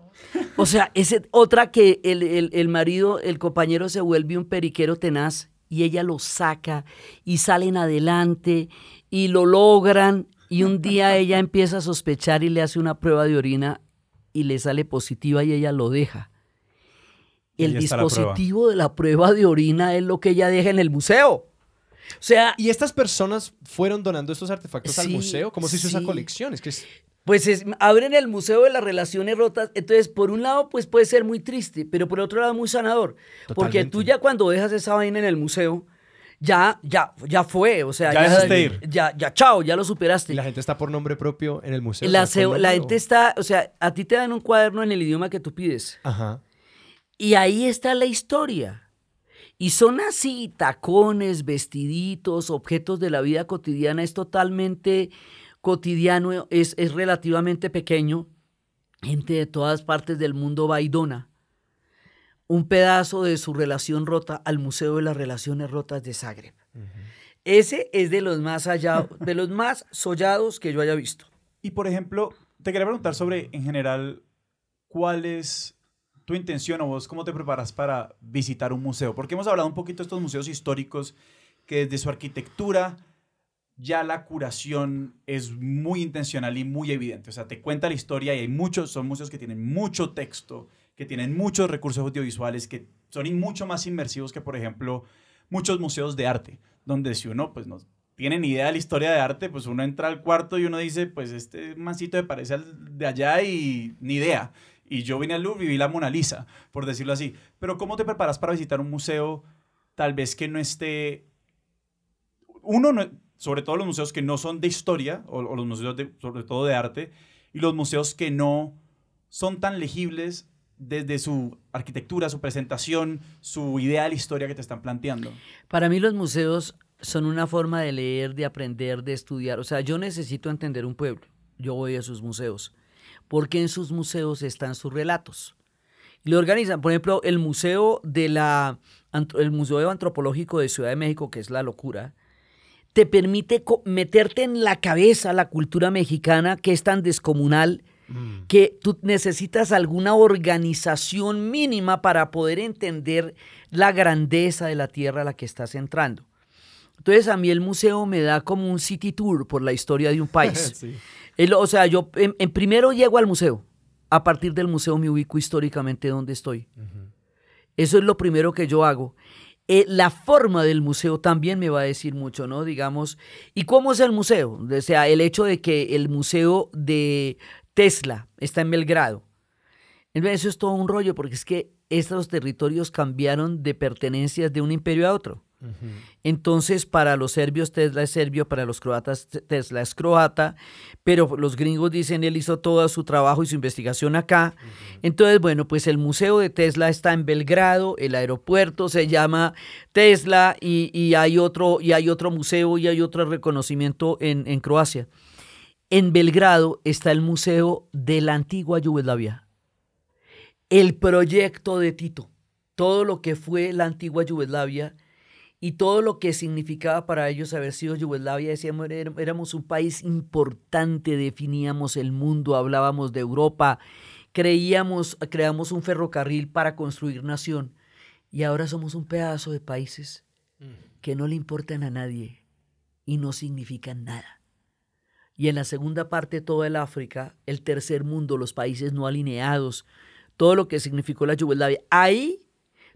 Speaker 3: O sea, es otra que el, el marido, el compañero se vuelve un periquero tenaz y ella lo saca y salen adelante y lo logran y un día ella [laughs] empieza a sospechar y le hace una prueba de orina y le sale positiva y ella lo deja. El dispositivo de la prueba de orina es lo que ella deja en el museo. O sea,
Speaker 1: y estas personas fueron donando estos artefactos al museo, ¿cómo se hizo esa colección? Es que es
Speaker 3: pues abren el Museo de las Relaciones Rotas. Entonces, por un lado, pues puede ser muy triste, pero por otro lado, muy sanador. Porque tú ya cuando dejas esa vaina en el museo, ya, ya, ya fue. O sea,
Speaker 2: ya,
Speaker 3: ya, ya, chao, ya lo superaste.
Speaker 1: Y la gente está por nombre propio en el museo.
Speaker 3: La, la gente está, o sea, a ti te dan un cuaderno en el idioma que tú pides.
Speaker 1: Ajá.
Speaker 3: Y ahí está la historia. Y son así, tacones, vestiditos, objetos de la vida cotidiana. Es totalmente cotidiano es, es relativamente pequeño, gente de todas partes del mundo va y dona un pedazo de su relación rota al Museo de las Relaciones Rotas de Zagreb. Ese es de los más allá, de los más sollados que yo haya visto.
Speaker 2: Y por ejemplo, te quería preguntar sobre, en general, cuál es tu intención o vos cómo te preparas para visitar un museo. Porque hemos hablado un poquito de estos museos históricos que desde su arquitectura ya la curación es muy intencional y muy evidente. O sea, te cuenta la historia y hay muchos, son museos que tienen mucho texto, que tienen muchos recursos audiovisuales, que son mucho más inmersivos que, por ejemplo, muchos museos de arte, donde si uno pues no tiene ni idea de la historia de arte, pues uno entra al cuarto y uno dice, pues este mancito me parece al de allá y ni idea. Y yo vine al Louvre y vi la Mona Lisa, por decirlo así. Pero ¿cómo te preparas para visitar un museo tal vez que no esté... Uno, no, sobre todo los museos que no son de historia, o, los museos sobre todo de arte, y los museos que no son tan legibles desde su arquitectura, su presentación, su idea de la historia que te están planteando.
Speaker 3: Para mí los museos son una forma de leer, de aprender, de estudiar. O sea, yo necesito entender un pueblo. Yo voy a sus museos. Porque en sus museos están sus relatos. Y lo organizan. Por ejemplo, el Museo, de la, el museo Antropológico de Ciudad de México, que es la locura, te permite meterte en la cabeza la cultura mexicana que es tan descomunal mm. que tú necesitas alguna organización mínima para poder entender la grandeza de la tierra a la que estás entrando. Entonces a mí el museo me da como un city tour por la historia de un [laughs] país. O sea, yo en, primero llego al museo. A partir del museo me ubico históricamente donde estoy. Eso es lo primero que yo hago. Eh, la forma del museo también me va a decir mucho, ¿no? Digamos, ¿y cómo es el museo? O sea, el hecho de que el museo de Tesla está en Belgrado. Eso es todo un rollo, porque es que estos territorios cambiaron de pertenencias de un imperio a otro. Entonces, para los serbios Tesla es serbio, para los croatas Tesla es croata, pero los gringos dicen él hizo todo su trabajo y su investigación acá. Entonces, bueno, pues el museo de Tesla está en Belgrado, el aeropuerto se llama Tesla y, hay, otro, y hay otro museo y hay otro reconocimiento en, en Croacia. en Belgrado está el Museo de la Antigua Yugoslavia. El proyecto de Tito, todo lo que fue la antigua Yugoslavia y todo lo que significaba para ellos haber sido Yugoslavia. Decíamos, éramos un país importante, definíamos el mundo, hablábamos de Europa, creíamos, creamos un ferrocarril para construir nación. Y ahora somos un pedazo de países que no le importan a nadie y no significan nada y en la segunda parte todo el África, el tercer mundo, los países no alineados, todo lo que significó la Yugoslavia. Ahí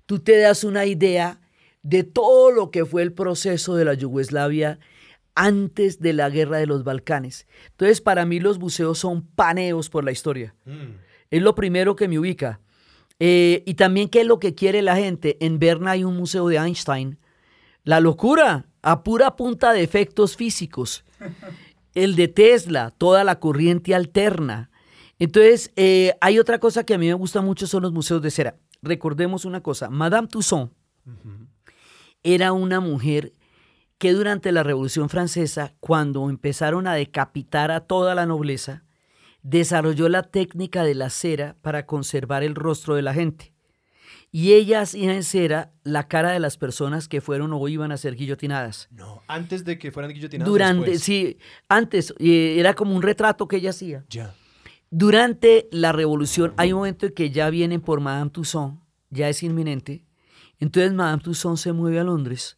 Speaker 3: tú te das una idea de todo lo que fue el proceso de la Yugoslavia antes de la guerra de los Balcanes. Entonces, para mí los buceos son paneos por la historia. Mm. Es lo primero que me ubica. Eh, y también qué es lo que quiere la gente. En Berna hay un museo de Einstein. La locura, a pura punta de efectos físicos. [laughs] el de Tesla, toda la corriente alterna. Entonces, eh, hay otra cosa que a mí me gusta mucho, son los museos de cera. Recordemos una cosa, Madame Tussaud era una mujer que durante la Revolución Francesa, cuando empezaron a decapitar a toda la nobleza, desarrolló la técnica de la cera para conservar el rostro de la gente y ella hacía en cera la cara de las personas que fueron o iban a ser guillotinadas.
Speaker 1: No, antes de que fueran guillotinadas.
Speaker 3: Durante, sí, antes eh, era como un retrato que ella hacía. Ya. Durante la revolución hay un momento en que ya vienen por Madame Tussaud, ya es inminente. Entonces Madame Tussaud se mueve a Londres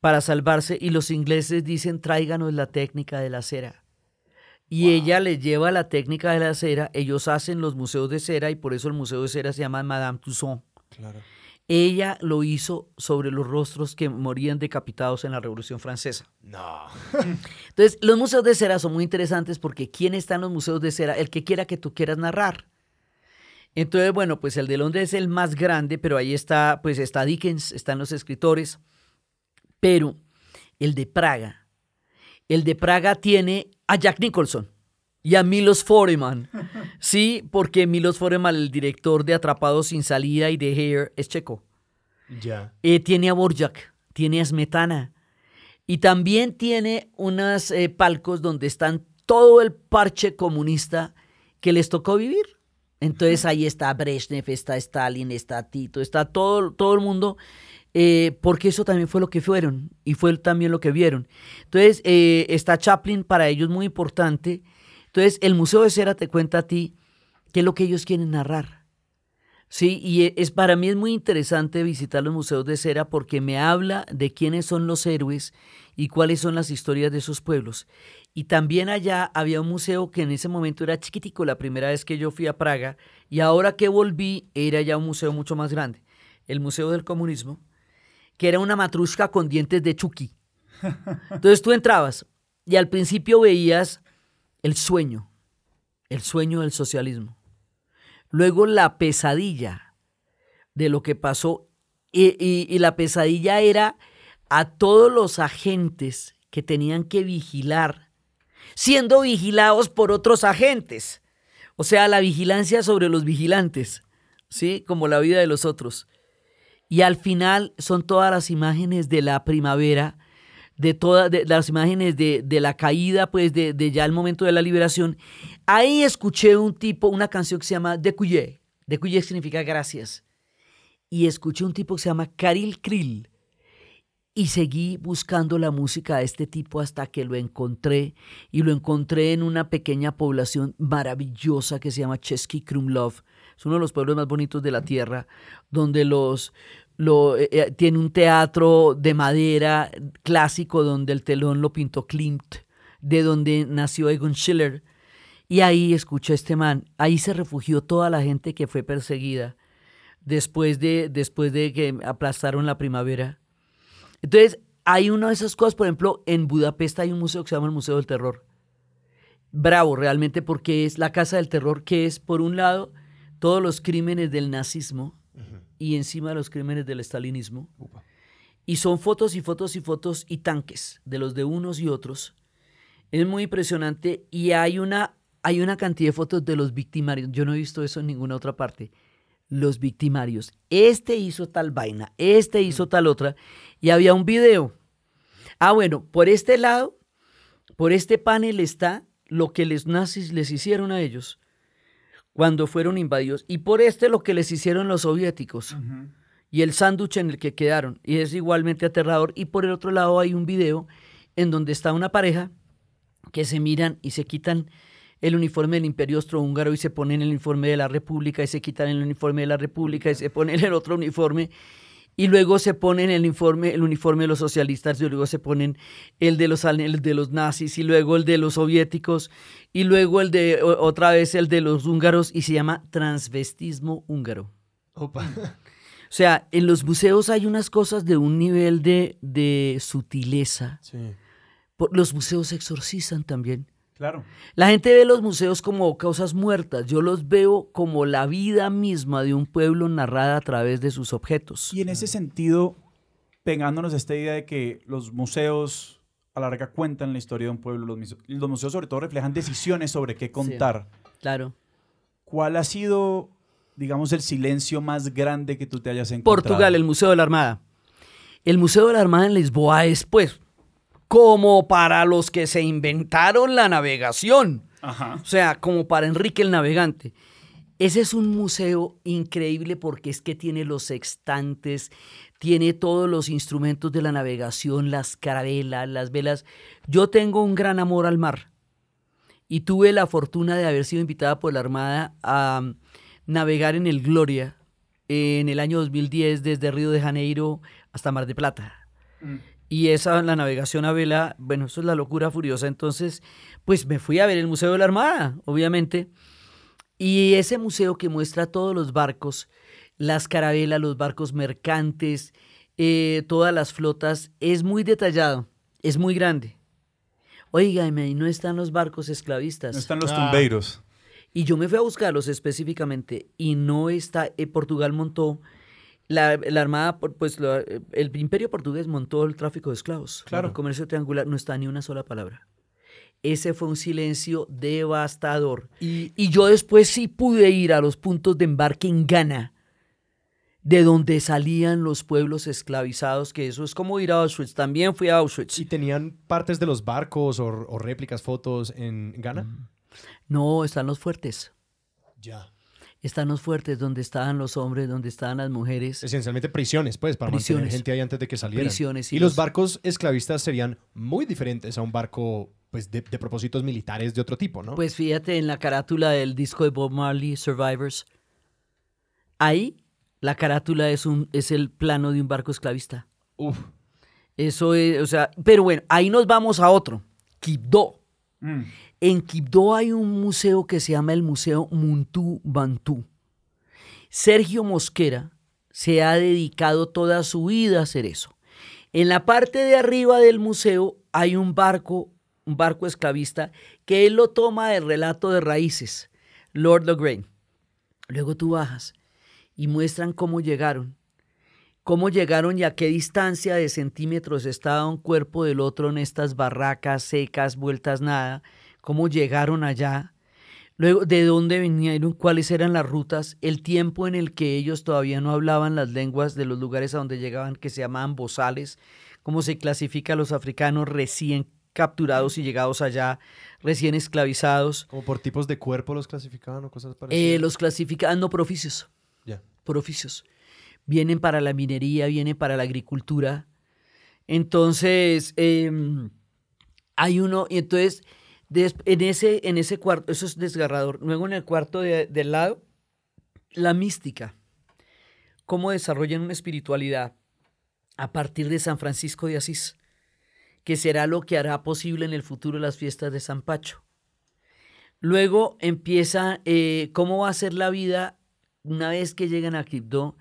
Speaker 3: para salvarse y los ingleses dicen tráiganos la técnica de la cera. Y ella les lleva la técnica de la cera, ellos hacen los museos de cera y por eso el museo de cera se llama Madame Tussaud. Ella lo hizo sobre los rostros que morían decapitados en la Revolución Francesa. No. [laughs] Entonces, los museos de cera son muy interesantes porque ¿quién está en los museos de cera? El que quiera que tú quieras narrar. Entonces, bueno, pues el de Londres es el más grande, pero ahí está, pues está Dickens, están los escritores. Pero el de Praga, el de Praga tiene a Jack Nicholson y a Milos Forman. [laughs] Sí, porque Milos Forman, el director de Atrapados sin salida y de Hair, es checo. Ya. Eh, tiene a Borjak, tiene a Smetana. Y también tiene unos eh, palcos donde están todo el parche comunista que les tocó vivir. Entonces ahí está Brezhnev, está Stalin, está Tito, está todo, todo el mundo, eh, porque eso también fue lo que fueron y fue también lo que vieron. Entonces está Chaplin, para ellos muy importante, entonces, el Museo de Cera te cuenta a ti qué es lo que ellos quieren narrar. Sí, y e, es para mí es muy interesante visitar los museos de cera porque me habla de quiénes son los héroes y cuáles son las historias de esos pueblos. Y también allá había un museo que en ese momento era chiquitico, la primera vez que yo fui a Praga, y ahora que volví era ya un museo mucho más grande, el Museo del Comunismo, que era una matrushka con dientes de Chucky. Entonces tú entrabas y al principio veías el sueño, el sueño del socialismo. Luego la pesadilla de lo que pasó y, la pesadilla era a todos los agentes que tenían que vigilar, siendo vigilados por otros agentes. O sea, la vigilancia sobre los vigilantes, ¿sí? Como la vida de los otros. Y al final son todas las imágenes de la primavera de todas las imágenes de, la caída, pues de, ya el momento de la liberación, ahí escuché un tipo, una canción que se llama De Cuyé. De Cuyé significa gracias. Y escuché un tipo que se llama Karil Krill. Y seguí buscando la música de este tipo hasta que lo encontré. Y lo encontré en una pequeña población maravillosa que se llama Chesky Krumlov. Es uno de los pueblos más bonitos de la tierra, donde los, lo, eh, eh, tiene un teatro de madera clásico donde el telón lo pintó Klimt, de donde nació Egon Schiller. Y ahí escuché este man, ahí se refugió toda la gente que fue perseguida después de, después de que aplastaron la primavera. Entonces, hay una de esas cosas, por ejemplo, en Budapest hay un museo que se llama el Museo del Terror. Bravo, realmente, porque es la casa del terror, que es, por un lado, todos los crímenes del nazismo, y encima los crímenes del estalinismo. Y son fotos y fotos y fotos y tanques de los de unos y otros. Es muy impresionante y hay una, hay una cantidad de fotos de los victimarios. Yo no he visto eso en ninguna otra parte. Los victimarios. Este hizo tal vaina, este hizo tal otra. Y había un video. Ah, bueno, por este lado, por este panel está lo que los nazis les hicieron a ellos cuando fueron invadidos y por este lo que les hicieron los soviéticos y el sándwich en el que quedaron y es igualmente aterrador y por el otro lado hay un video en donde está una pareja que se miran y se quitan el uniforme del Imperio Austrohúngaro y se ponen el uniforme de la República y se quitan el uniforme de la República y se ponen el otro uniforme y luego se ponen el uniforme, el uniforme de los socialistas y luego se ponen el de los, el de los nazis y luego el de los soviéticos y luego el de otra vez el de los húngaros y se llama transvestismo húngaro.
Speaker 1: Opa.
Speaker 3: O sea, en los museos hay unas cosas de un nivel de, de sutileza.
Speaker 1: Sí.
Speaker 3: Los museos exorcizan también.
Speaker 2: Claro.
Speaker 3: La gente ve los museos como causas muertas. Yo los veo como la vida misma de un pueblo narrada a través de sus objetos.
Speaker 2: Y en ese sentido, pegándonos a esta idea de que los museos a la larga cuentan la historia de un pueblo, los, museos, los museos sobre todo reflejan decisiones sobre qué contar.
Speaker 3: claro.
Speaker 2: ¿Cuál ha sido, digamos, el silencio más grande que tú te hayas encontrado?
Speaker 3: Portugal, el Museo de la Armada. El Museo de la Armada en Lisboa es, pues, como para los que se inventaron la navegación. O sea, como para Enrique el Navegante. Ese es un museo increíble porque es que tiene los sextantes, tiene todos los instrumentos de la navegación, las carabelas, las velas. Yo tengo un gran amor al mar y tuve la fortuna de haber sido invitada por la Armada a um, navegar en el Gloria en el año 2010 desde Río de Janeiro hasta Mar de Plata. Mm. Y esa, la navegación a vela, bueno, eso es la locura furiosa. Entonces, pues me fui a ver el Museo de la Armada, obviamente. Y ese museo que muestra todos los barcos, las carabelas, los barcos mercantes, eh, todas las flotas, es muy detallado, es muy grande. Oígame, y no están los barcos esclavistas.
Speaker 2: No están los ah. tumbeiros.
Speaker 3: Y yo me fui a buscarlos específicamente y no está, eh, Portugal montó la, Armada, pues el imperio portugués montó el tráfico de esclavos.
Speaker 2: Claro.
Speaker 3: El comercio triangular no está ni una sola palabra. Ese fue un silencio devastador. Y, y, yo después sí pude ir a los puntos de embarque en Ghana, de donde salían los pueblos esclavizados, que eso es como ir a Auschwitz. También fui a Auschwitz.
Speaker 1: ¿Y tenían partes de los barcos o, réplicas, fotos en Ghana? Mm.
Speaker 3: No, están los fuertes.
Speaker 1: Ya
Speaker 3: están los fuertes, donde estaban los hombres, donde estaban las mujeres.
Speaker 1: Esencialmente prisiones, pues, para mantener gente ahí antes de que salieran.
Speaker 3: Prisiones,
Speaker 1: y, los, barcos esclavistas serían muy diferentes a un barco pues, de, propósitos militares de otro tipo, ¿no?
Speaker 3: Pues fíjate en la carátula del disco de Bob Marley, Survivors, ahí la carátula es, un, es el plano de un barco esclavista.
Speaker 1: Uf.
Speaker 3: Eso es, o sea, pero bueno, ahí nos vamos a otro, Quibdó. Mm. En Quibdó hay un museo que se llama el Museo Muntu Bantú. Sergio Mosquera se ha dedicado toda su vida a hacer eso. En la parte de arriba del museo hay un barco, un barco esclavista, que él lo toma del relato de raíces, Lord Logrange. Luego tú bajas y muestran cómo llegaron, cómo llegaron y a qué distancia de centímetros estaba un cuerpo del otro en estas barracas secas, vueltas nada, cómo llegaron allá, luego de dónde vinieron, cuáles eran las rutas, el tiempo en el que ellos todavía no hablaban las lenguas de los lugares a donde llegaban, que se llamaban bozales, cómo se clasifica a los africanos recién capturados y llegados allá, recién esclavizados.
Speaker 1: ¿Como por tipos de cuerpo los clasificaban o cosas
Speaker 3: eh,
Speaker 1: parecidas?
Speaker 3: los clasificaban, no por oficios.
Speaker 1: Ya.
Speaker 3: Por oficios. Vienen para la minería, vienen para la agricultura. Entonces, em, hay uno, y entonces en, ese, en ese cuarto, eso es desgarrador. Luego en el cuarto de, del lado, la mística. Cómo desarrollan una espiritualidad a partir de San Francisco de Asís, que será lo que hará posible en el futuro las fiestas de San Pacho. Luego empieza eh, cómo va a ser la vida una vez que llegan a Quibdó,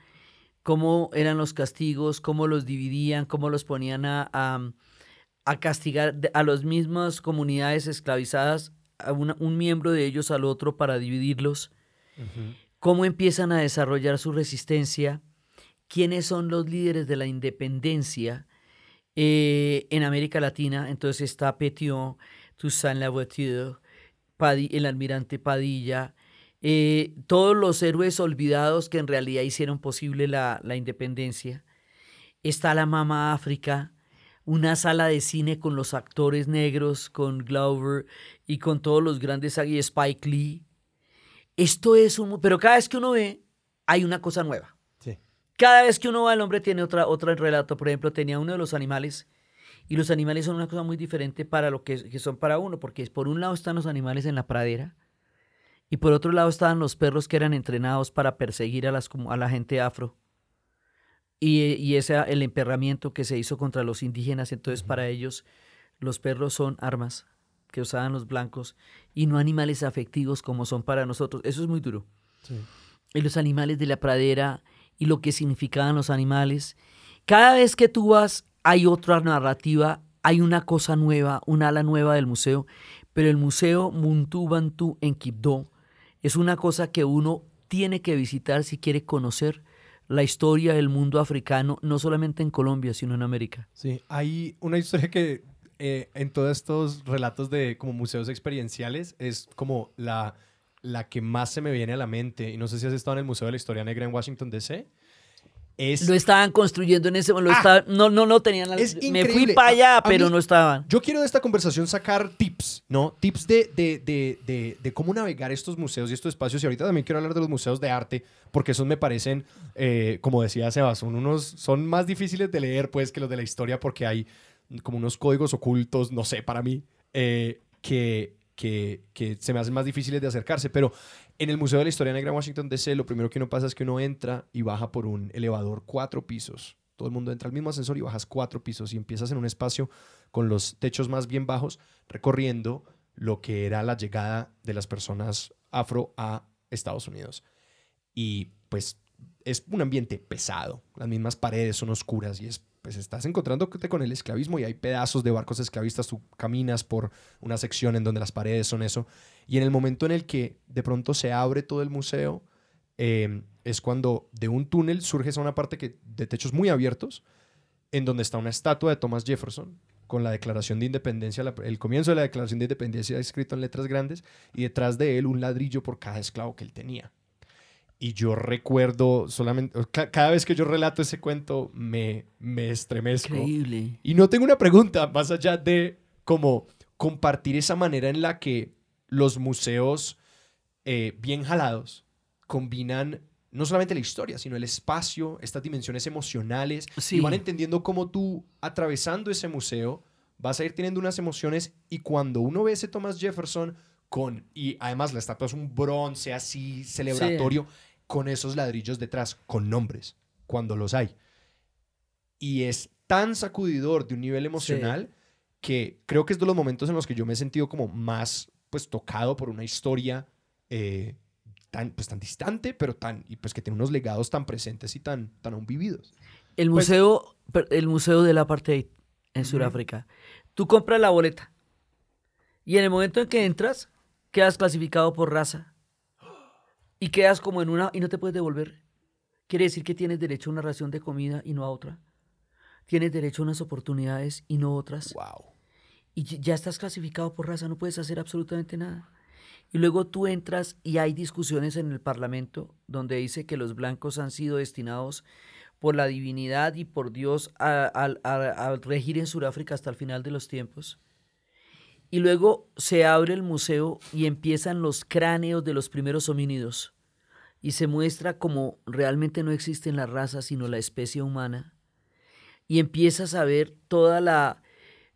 Speaker 3: cómo eran los castigos, cómo los dividían, cómo los ponían a a castigar a las mismas comunidades esclavizadas, a un miembro de ellos al otro para dividirlos, cómo empiezan a desarrollar su resistencia, quiénes son los líderes de la independencia eh, en América Latina. Entonces está Petión, Toussaint Louverture, el almirante Padilla, eh, todos los héroes olvidados que en realidad hicieron posible la, la independencia. Está la Mama África, una sala de cine con los actores negros, con Glover y con todos los grandes y Spike Lee. Esto es un... Pero cada vez que uno ve, hay una cosa nueva.
Speaker 1: Sí.
Speaker 3: Cada vez que uno va, el hombre tiene otra, otra relato. Por ejemplo, tenía uno de los animales y los animales son una cosa muy diferente para lo que, que son para uno, porque por un lado están los animales en la pradera y por otro lado estaban los perros que eran entrenados para perseguir a, las, a la gente afro. Y, y ese, el emperramiento que se hizo contra los indígenas, entonces para ellos los perros son armas que usaban los blancos y no animales afectivos como son para nosotros. Eso es muy duro. Y los animales de la pradera y lo que significaban los animales. Cada vez que tú vas hay otra narrativa, hay una cosa nueva, un ala nueva del museo, pero el Museo Muntu Bantu en Quibdó es una cosa que uno tiene que visitar si quiere conocer la historia del mundo africano, no solamente en Colombia, sino en América.
Speaker 1: Sí, hay una historia que eh, en todos estos relatos de como museos experienciales es como la, la que más se me viene a la mente. Y no sé si has estado en el Museo de la Historia Negra en Washington, D.C.
Speaker 3: Lo estaban construyendo en ese momento. Ah, no, no, no tenían. me fui para allá, pero no estaban.
Speaker 1: Yo quiero de esta conversación sacar tips, ¿no? Tips de, de, de, de, cómo navegar estos museos y estos espacios. Y ahorita también quiero hablar de los museos de arte, porque esos me parecen, eh, como decía Sebas, son, unos, son más difíciles de leer pues, que los de la historia, porque hay como unos códigos ocultos, no sé, para mí, eh, que, que, que, se me hacen más difíciles de acercarse. Pero en el Museo de la Historia Negra en Washington DC, lo primero que uno pasa es que uno entra y baja por un elevador cuatro pisos. Todo el mundo entra al mismo ascensor y bajas cuatro pisos y empiezas en un espacio con los techos más bien bajos, recorriendo lo que era la llegada de las personas afro a Estados Unidos. Y pues es un ambiente pesado. Las mismas paredes son oscuras y es pues estás encontrándote con el esclavismo y hay pedazos de barcos esclavistas, tú caminas por una sección en donde las paredes son eso, y en el momento en el que de pronto se abre todo el museo, em, es cuando de un túnel surge esa una parte que, de techos muy abiertos, en donde está una estatua de Thomas Jefferson, con la declaración de independencia, el comienzo de la declaración de independencia escrito en letras grandes, y detrás de él un ladrillo por cada esclavo que él tenía. Y yo recuerdo solamente, cada vez que yo relato ese cuento, me, me estremezco.
Speaker 3: Increíble.
Speaker 1: Y no tengo una pregunta más allá de cómo compartir esa manera en la que los museos eh, bien jalados combinan no solamente la historia, sino el espacio, estas dimensiones emocionales, y van entendiendo cómo tú, atravesando ese museo, vas a ir teniendo unas emociones y cuando uno ve ese Thomas Jefferson con, y además la estatua es un bronce así celebratorio, con esos ladrillos detrás, con nombres, cuando los hay. Y es tan sacudidor de un nivel emocional que creo que es de los momentos en los que yo me he sentido como más pues tocado por una historia eh, tan, pues, tan distante, pero tan, y pues que tiene unos legados tan presentes y tan, tan aún vividos.
Speaker 3: El pues museo, el museo del apartheid en Sudáfrica. Tú compras la boleta y en el momento en que entras, quedas clasificado por raza, y quedas como en una y no te puedes devolver. Quiere decir que tienes derecho a una ración de comida y no a otra. Tienes derecho a unas oportunidades y no otras.
Speaker 1: Wow.
Speaker 3: Y ya estás clasificado por raza, no puedes hacer absolutamente nada. Y luego tú entras y hay discusiones en el Parlamento donde dice que los blancos han sido destinados por la divinidad y por Dios a, a regir en Sudáfrica hasta el final de los tiempos. Y luego se abre el museo y empiezan los cráneos de los primeros homínidos. Y se muestra como realmente no existen las razas, sino la especie humana. Y empiezas a ver toda la.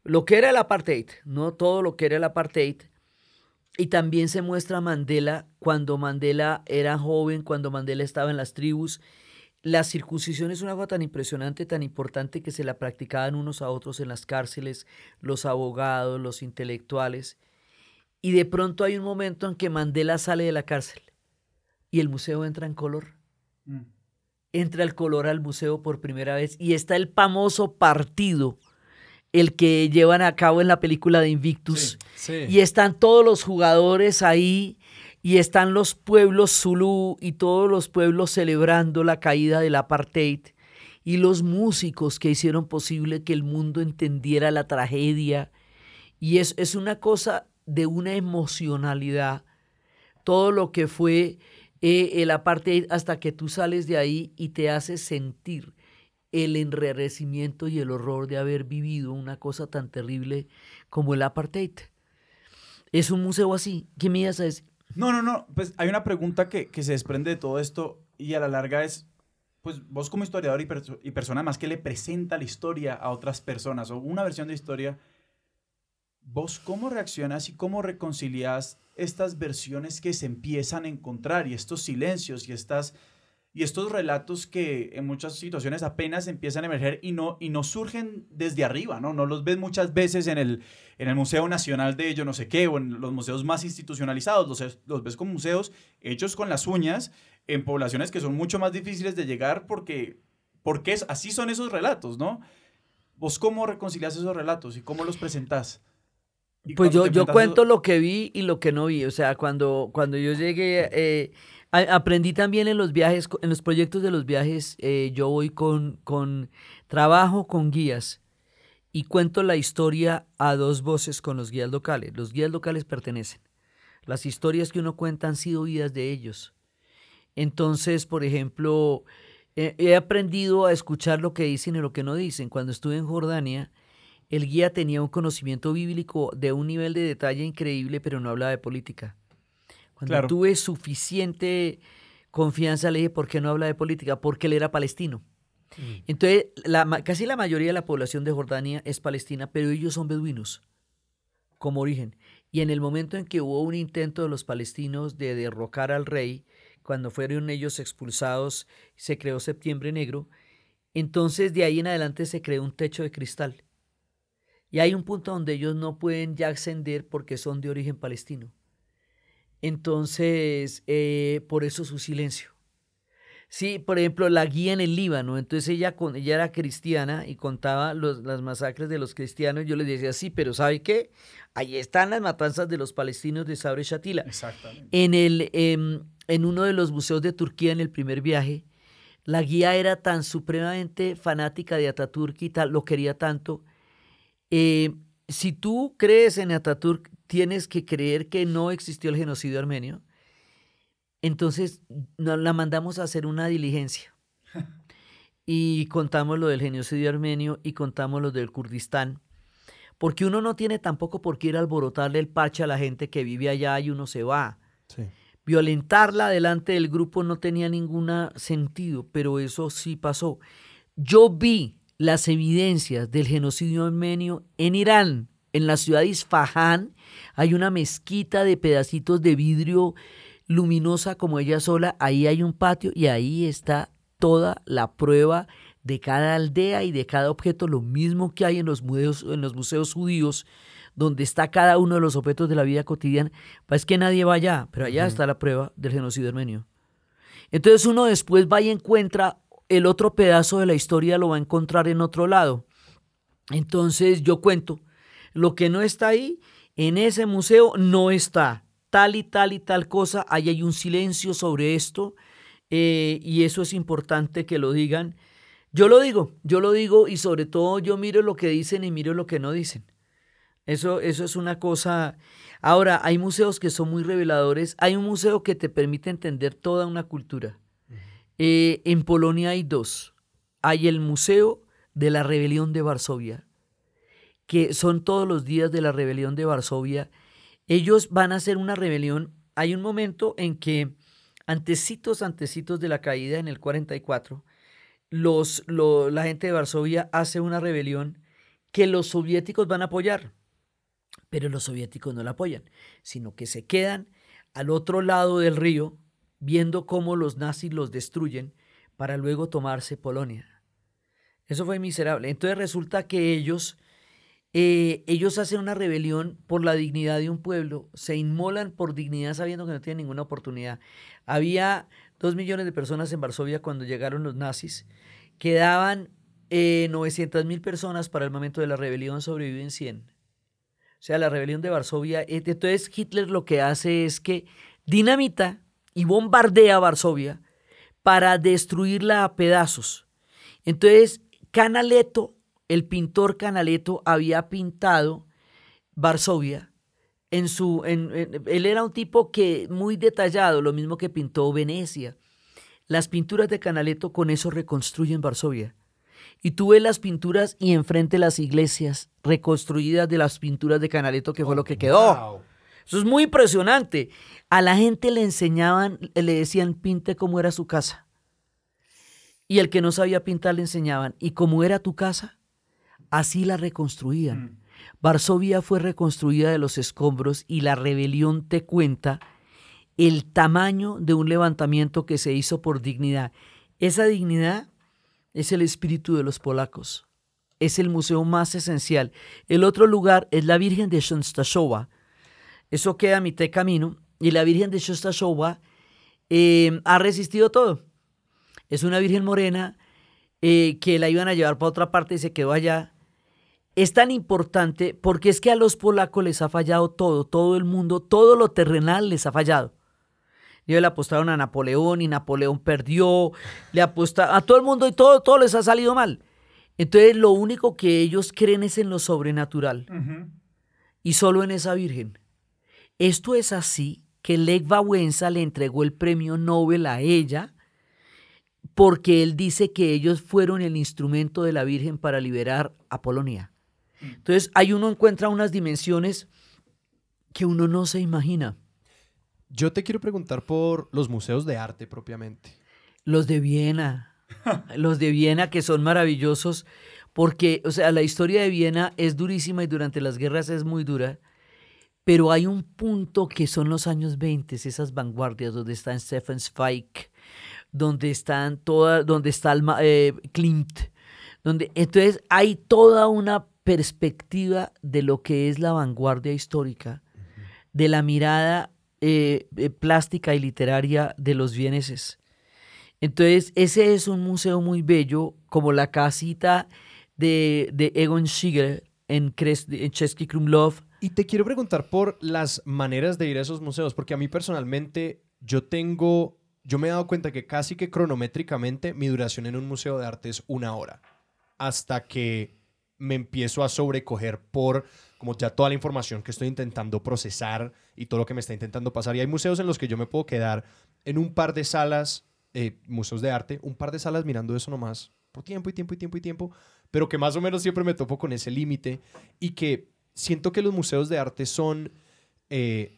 Speaker 3: Lo que era el apartheid, ¿no? Todo lo que era el apartheid. Y también se muestra Mandela cuando Mandela era joven, cuando Mandela estaba en las tribus la circuncisión es una cosa tan impresionante, tan importante que se la practicaban unos a otros en las cárceles, los abogados, los intelectuales. Y de pronto hay un momento en que Mandela sale de la cárcel y el museo entra en color. Mm. Entra el color al museo por primera vez y está el famoso partido, el que llevan a cabo en la película de Invictus. Y están todos los jugadores ahí y están los pueblos Zulu y todos los pueblos celebrando la caída del apartheid y los músicos que hicieron posible que el mundo entendiera la tragedia. Y es, es una cosa de una emocionalidad, todo lo que fue eh, el apartheid hasta que tú sales de ahí y te haces sentir el enrarecimiento y el horror de haber vivido una cosa tan terrible como el apartheid. Es un museo así. ¿Qué me ibas a decir?
Speaker 2: No, no, no. Pues hay una pregunta que, que se desprende de todo esto y a la larga es, pues vos como historiador y, y persona más que le presenta la historia a otras personas o una versión de historia, ¿vos cómo reaccionas y cómo reconcilias estas versiones que se empiezan a encontrar y estos silencios y estas y estos relatos que en muchas situaciones apenas empiezan a emerger y no, y no surgen desde arriba, ¿no? No los ves muchas veces en el, en el Museo Nacional de yo no sé qué o en los museos más institucionalizados, los, los ves como museos hechos con las uñas en poblaciones que son mucho más difíciles de llegar porque, porque es, así son esos relatos, ¿no? ¿Vos cómo reconcilias esos relatos y cómo los presentás?
Speaker 3: Pues yo, yo cuento lo que vi y lo que no vi. O sea, cuando, cuando yo llegué, eh, aprendí también en los viajes, en los proyectos de los viajes, eh, yo voy con, con trabajo con guías y cuento la historia a dos voces con los guías locales. Los guías locales pertenecen. Las historias que uno cuenta han sido vidas de ellos. Entonces, por ejemplo, he aprendido a escuchar lo que dicen y lo que no dicen. Cuando estuve en Jordania, el guía tenía un conocimiento bíblico de un nivel de detalle increíble, pero no hablaba de política. Cuando tuve suficiente confianza, le dije, ¿por qué no habla de política? Porque él era palestino. Mm. Entonces, casi la mayoría de la población de Jordania es palestina, pero ellos son beduinos como origen. Y en el momento en que hubo un intento de los palestinos de derrocar al rey, cuando fueron ellos expulsados, se creó Septiembre Negro, entonces de ahí en adelante se creó un techo de cristal. Y hay un punto donde ellos no pueden ya ascender porque son de origen palestino. Entonces, eh, por eso su silencio. Sí, por ejemplo, la guía en el Líbano. Entonces ella, ella era cristiana y contaba los, las masacres de los cristianos. Yo les decía, sí, pero ¿sabe qué? Ahí están las matanzas de los palestinos de Sabre Shatila.
Speaker 2: Exactamente.
Speaker 3: En, el, em, en uno de los museos de Turquía, en el primer viaje, la guía era tan supremamente fanática de Ataturk y tal, lo quería tanto, eh, si tú crees en Ataturk, tienes que creer que no existió el genocidio armenio. Entonces la mandamos a hacer una diligencia. [laughs] Y contamos lo del genocidio armenio y contamos lo del Kurdistán. Porque uno no tiene tampoco por qué ir a alborotarle el parche a la gente que vive allá y uno se va. Violentarla delante del grupo no tenía ningún sentido, pero eso sí pasó. Yo vi las evidencias del genocidio armenio en Irán. En la ciudad de Isfahan hay una mezquita de pedacitos de vidrio luminosa como ella sola. Ahí hay un patio y ahí está toda la prueba de cada aldea y de cada objeto, lo mismo que hay en los museos, en los museos judíos, donde está cada uno de los objetos de la vida cotidiana. Pues que nadie va allá, pero allá está la prueba del genocidio armenio. Entonces uno después va y encuentra el otro pedazo de la historia lo va a encontrar en otro lado. Entonces yo cuento, lo que no está ahí, en ese museo no está. Tal y tal y tal cosa, ahí hay un silencio sobre esto eh, y eso es importante que lo digan. Yo lo digo, yo lo digo y sobre todo yo miro lo que dicen y miro lo que no dicen. Eso, eso es una cosa. Ahora, hay museos que son muy reveladores. Hay un museo que te permite entender toda una cultura. Eh, en Polonia hay dos. Hay el Museo de la Rebelión de Varsovia, que son todos los días de la rebelión de Varsovia. Ellos van a hacer una rebelión. Hay un momento en que, antecitos, antecitos de la caída en el 44, los, la gente de Varsovia hace una rebelión que los soviéticos van a apoyar, pero los soviéticos no la apoyan, sino que se quedan al otro lado del río viendo cómo los nazis los destruyen para luego tomarse Polonia. Eso fue miserable. Entonces resulta que ellos, eh, ellos hacen una rebelión por la dignidad de un pueblo, se inmolan por dignidad sabiendo que no tienen ninguna oportunidad. Había dos millones de personas en Varsovia cuando llegaron los nazis, quedaban eh, 900 mil personas para el momento de la rebelión, sobreviven 100. O sea, la rebelión de Varsovia, eh, entonces Hitler lo que hace es que dinamita y bombardea Varsovia para destruirla a pedazos. Entonces, Canaletto, el pintor Canaletto, había pintado Varsovia. En su, él era un tipo que muy detallado, lo mismo que pintó Venecia. Las pinturas de Canaletto con eso reconstruyen Varsovia. y tú ves las pinturas y enfrente las iglesias reconstruidas de las pinturas de Canaletto, que fue lo que quedó.
Speaker 1: Wow.
Speaker 3: Eso es muy impresionante. A la gente le enseñaban, le decían, pinte cómo era su casa. Y el que no sabía pintar le enseñaban, y cómo era tu casa, así la reconstruían. Varsovia fue reconstruida de los escombros y la rebelión te cuenta el tamaño de un levantamiento que se hizo por dignidad. Esa dignidad es el espíritu de los polacos. Es el museo más esencial. El otro lugar es la Virgen de Częstochowa. Eso queda a mitad de camino. Y la Virgen de Częstochowa eh, ha resistido todo. Es una Virgen morena eh, que la iban a llevar para otra parte y se quedó allá. Es tan importante porque es que a los polacos les ha fallado todo, todo el mundo, todo lo terrenal les ha fallado. Ellos le apostaron a Napoleón y Napoleón perdió, le apostaron a todo el mundo y todo, todo les ha salido mal. Entonces lo único que ellos creen es en lo sobrenatural y solo en esa Virgen. Esto es así que Lech Wałęsa le entregó el premio Nobel a ella porque él dice que ellos fueron el instrumento de la Virgen para liberar a Polonia. Entonces ahí uno encuentra unas dimensiones que uno no se imagina.
Speaker 1: Yo te quiero preguntar por los museos de arte propiamente.
Speaker 3: Los de Viena, [laughs] los de Viena que son maravillosos porque, o sea, la historia de Viena es durísima y durante las guerras es muy dura, pero hay un punto que son los años 20, esas vanguardias donde está Stefan Zweig, donde están todas, donde está el, eh, Klimt, donde entonces hay toda una perspectiva de lo que es la vanguardia histórica, de la mirada eh, eh, plástica y literaria de los vieneses. Entonces, ese es un museo muy bello, como la casita de, de Egon Schiele en, Kres, en Chesky Krumlov.
Speaker 1: Y te quiero preguntar por las maneras de ir a esos museos, porque a mí personalmente yo tengo, yo me he dado cuenta que casi que cronométricamente mi duración en un museo de arte es una hora, hasta que me empiezo a sobrecoger por como ya toda la información que estoy intentando procesar y todo lo que me está intentando pasar. Y hay museos en los que yo me puedo quedar en un par de salas, eh, museos de arte, un par de salas mirando eso nomás, por tiempo y tiempo y tiempo y tiempo, pero que más o menos siempre me topo con ese límite y que siento que los museos de arte son... Eh,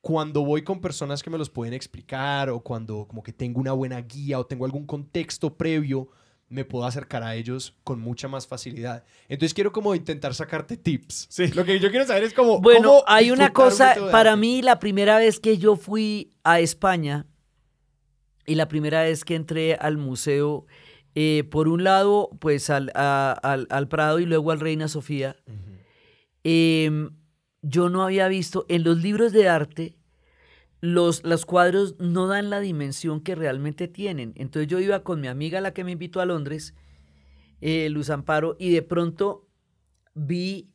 Speaker 1: cuando voy con personas que me los pueden explicar o cuando como que tengo una buena guía o tengo algún contexto previo, me puedo acercar a ellos con mucha más facilidad. Entonces quiero como intentar sacarte tips.
Speaker 2: Sí.
Speaker 1: Lo que yo quiero saber es como...
Speaker 3: Bueno,
Speaker 1: ¿cómo
Speaker 3: hay una
Speaker 1: un
Speaker 3: cosa, para
Speaker 1: arte?
Speaker 3: mí la primera vez que yo fui a España y la primera vez que entré al museo, eh, por un lado, pues al, a- al- al Prado y luego al Reina Sofía, em, yo no había visto en los libros de arte, los, los cuadros no dan la dimensión que realmente tienen. Entonces yo iba con mi amiga, la que me invitó a Londres, eh, Luz Amparo, y de pronto vi,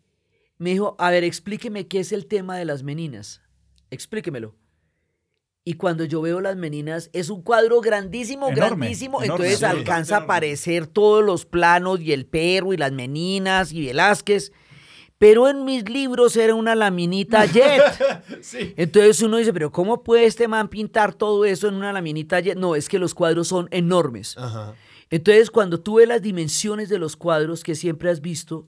Speaker 3: me dijo, a ver, explíqueme qué es el tema de las meninas. Explíquemelo. Y cuando yo veo las meninas, es un cuadro grandísimo,
Speaker 2: Enorme,
Speaker 3: grandísimo.
Speaker 2: enorme,
Speaker 3: entonces
Speaker 2: sí,
Speaker 3: alcanza a aparecer todos los planos y el perro y las meninas y Velázquez. Pero en mis libros era una laminita jet. [laughs]
Speaker 1: Sí.
Speaker 3: Entonces uno dice, pero ¿cómo puede este man pintar todo eso en una laminita jet? No, es que los cuadros son enormes.
Speaker 1: Ajá.
Speaker 3: Entonces, cuando tú ves las dimensiones de los cuadros que siempre has visto,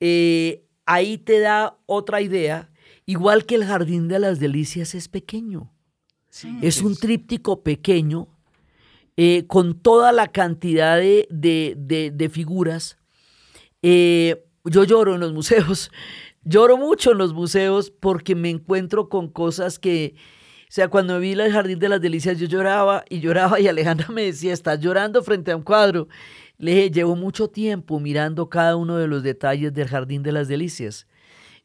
Speaker 3: eh, ahí te da otra idea, igual que el Jardín de las Delicias es pequeño. es un tríptico pequeño eh, con toda la cantidad de, de- de- de figuras. Eh, yo lloro en los museos, [laughs] lloro mucho en los museos porque me encuentro con cosas que, o sea, cuando vi el Jardín de las Delicias yo lloraba y lloraba y [laughs] Alejandra me decía, estás llorando frente a un cuadro. Le dije, llevo mucho tiempo mirando cada uno de los detalles del Jardín de las Delicias.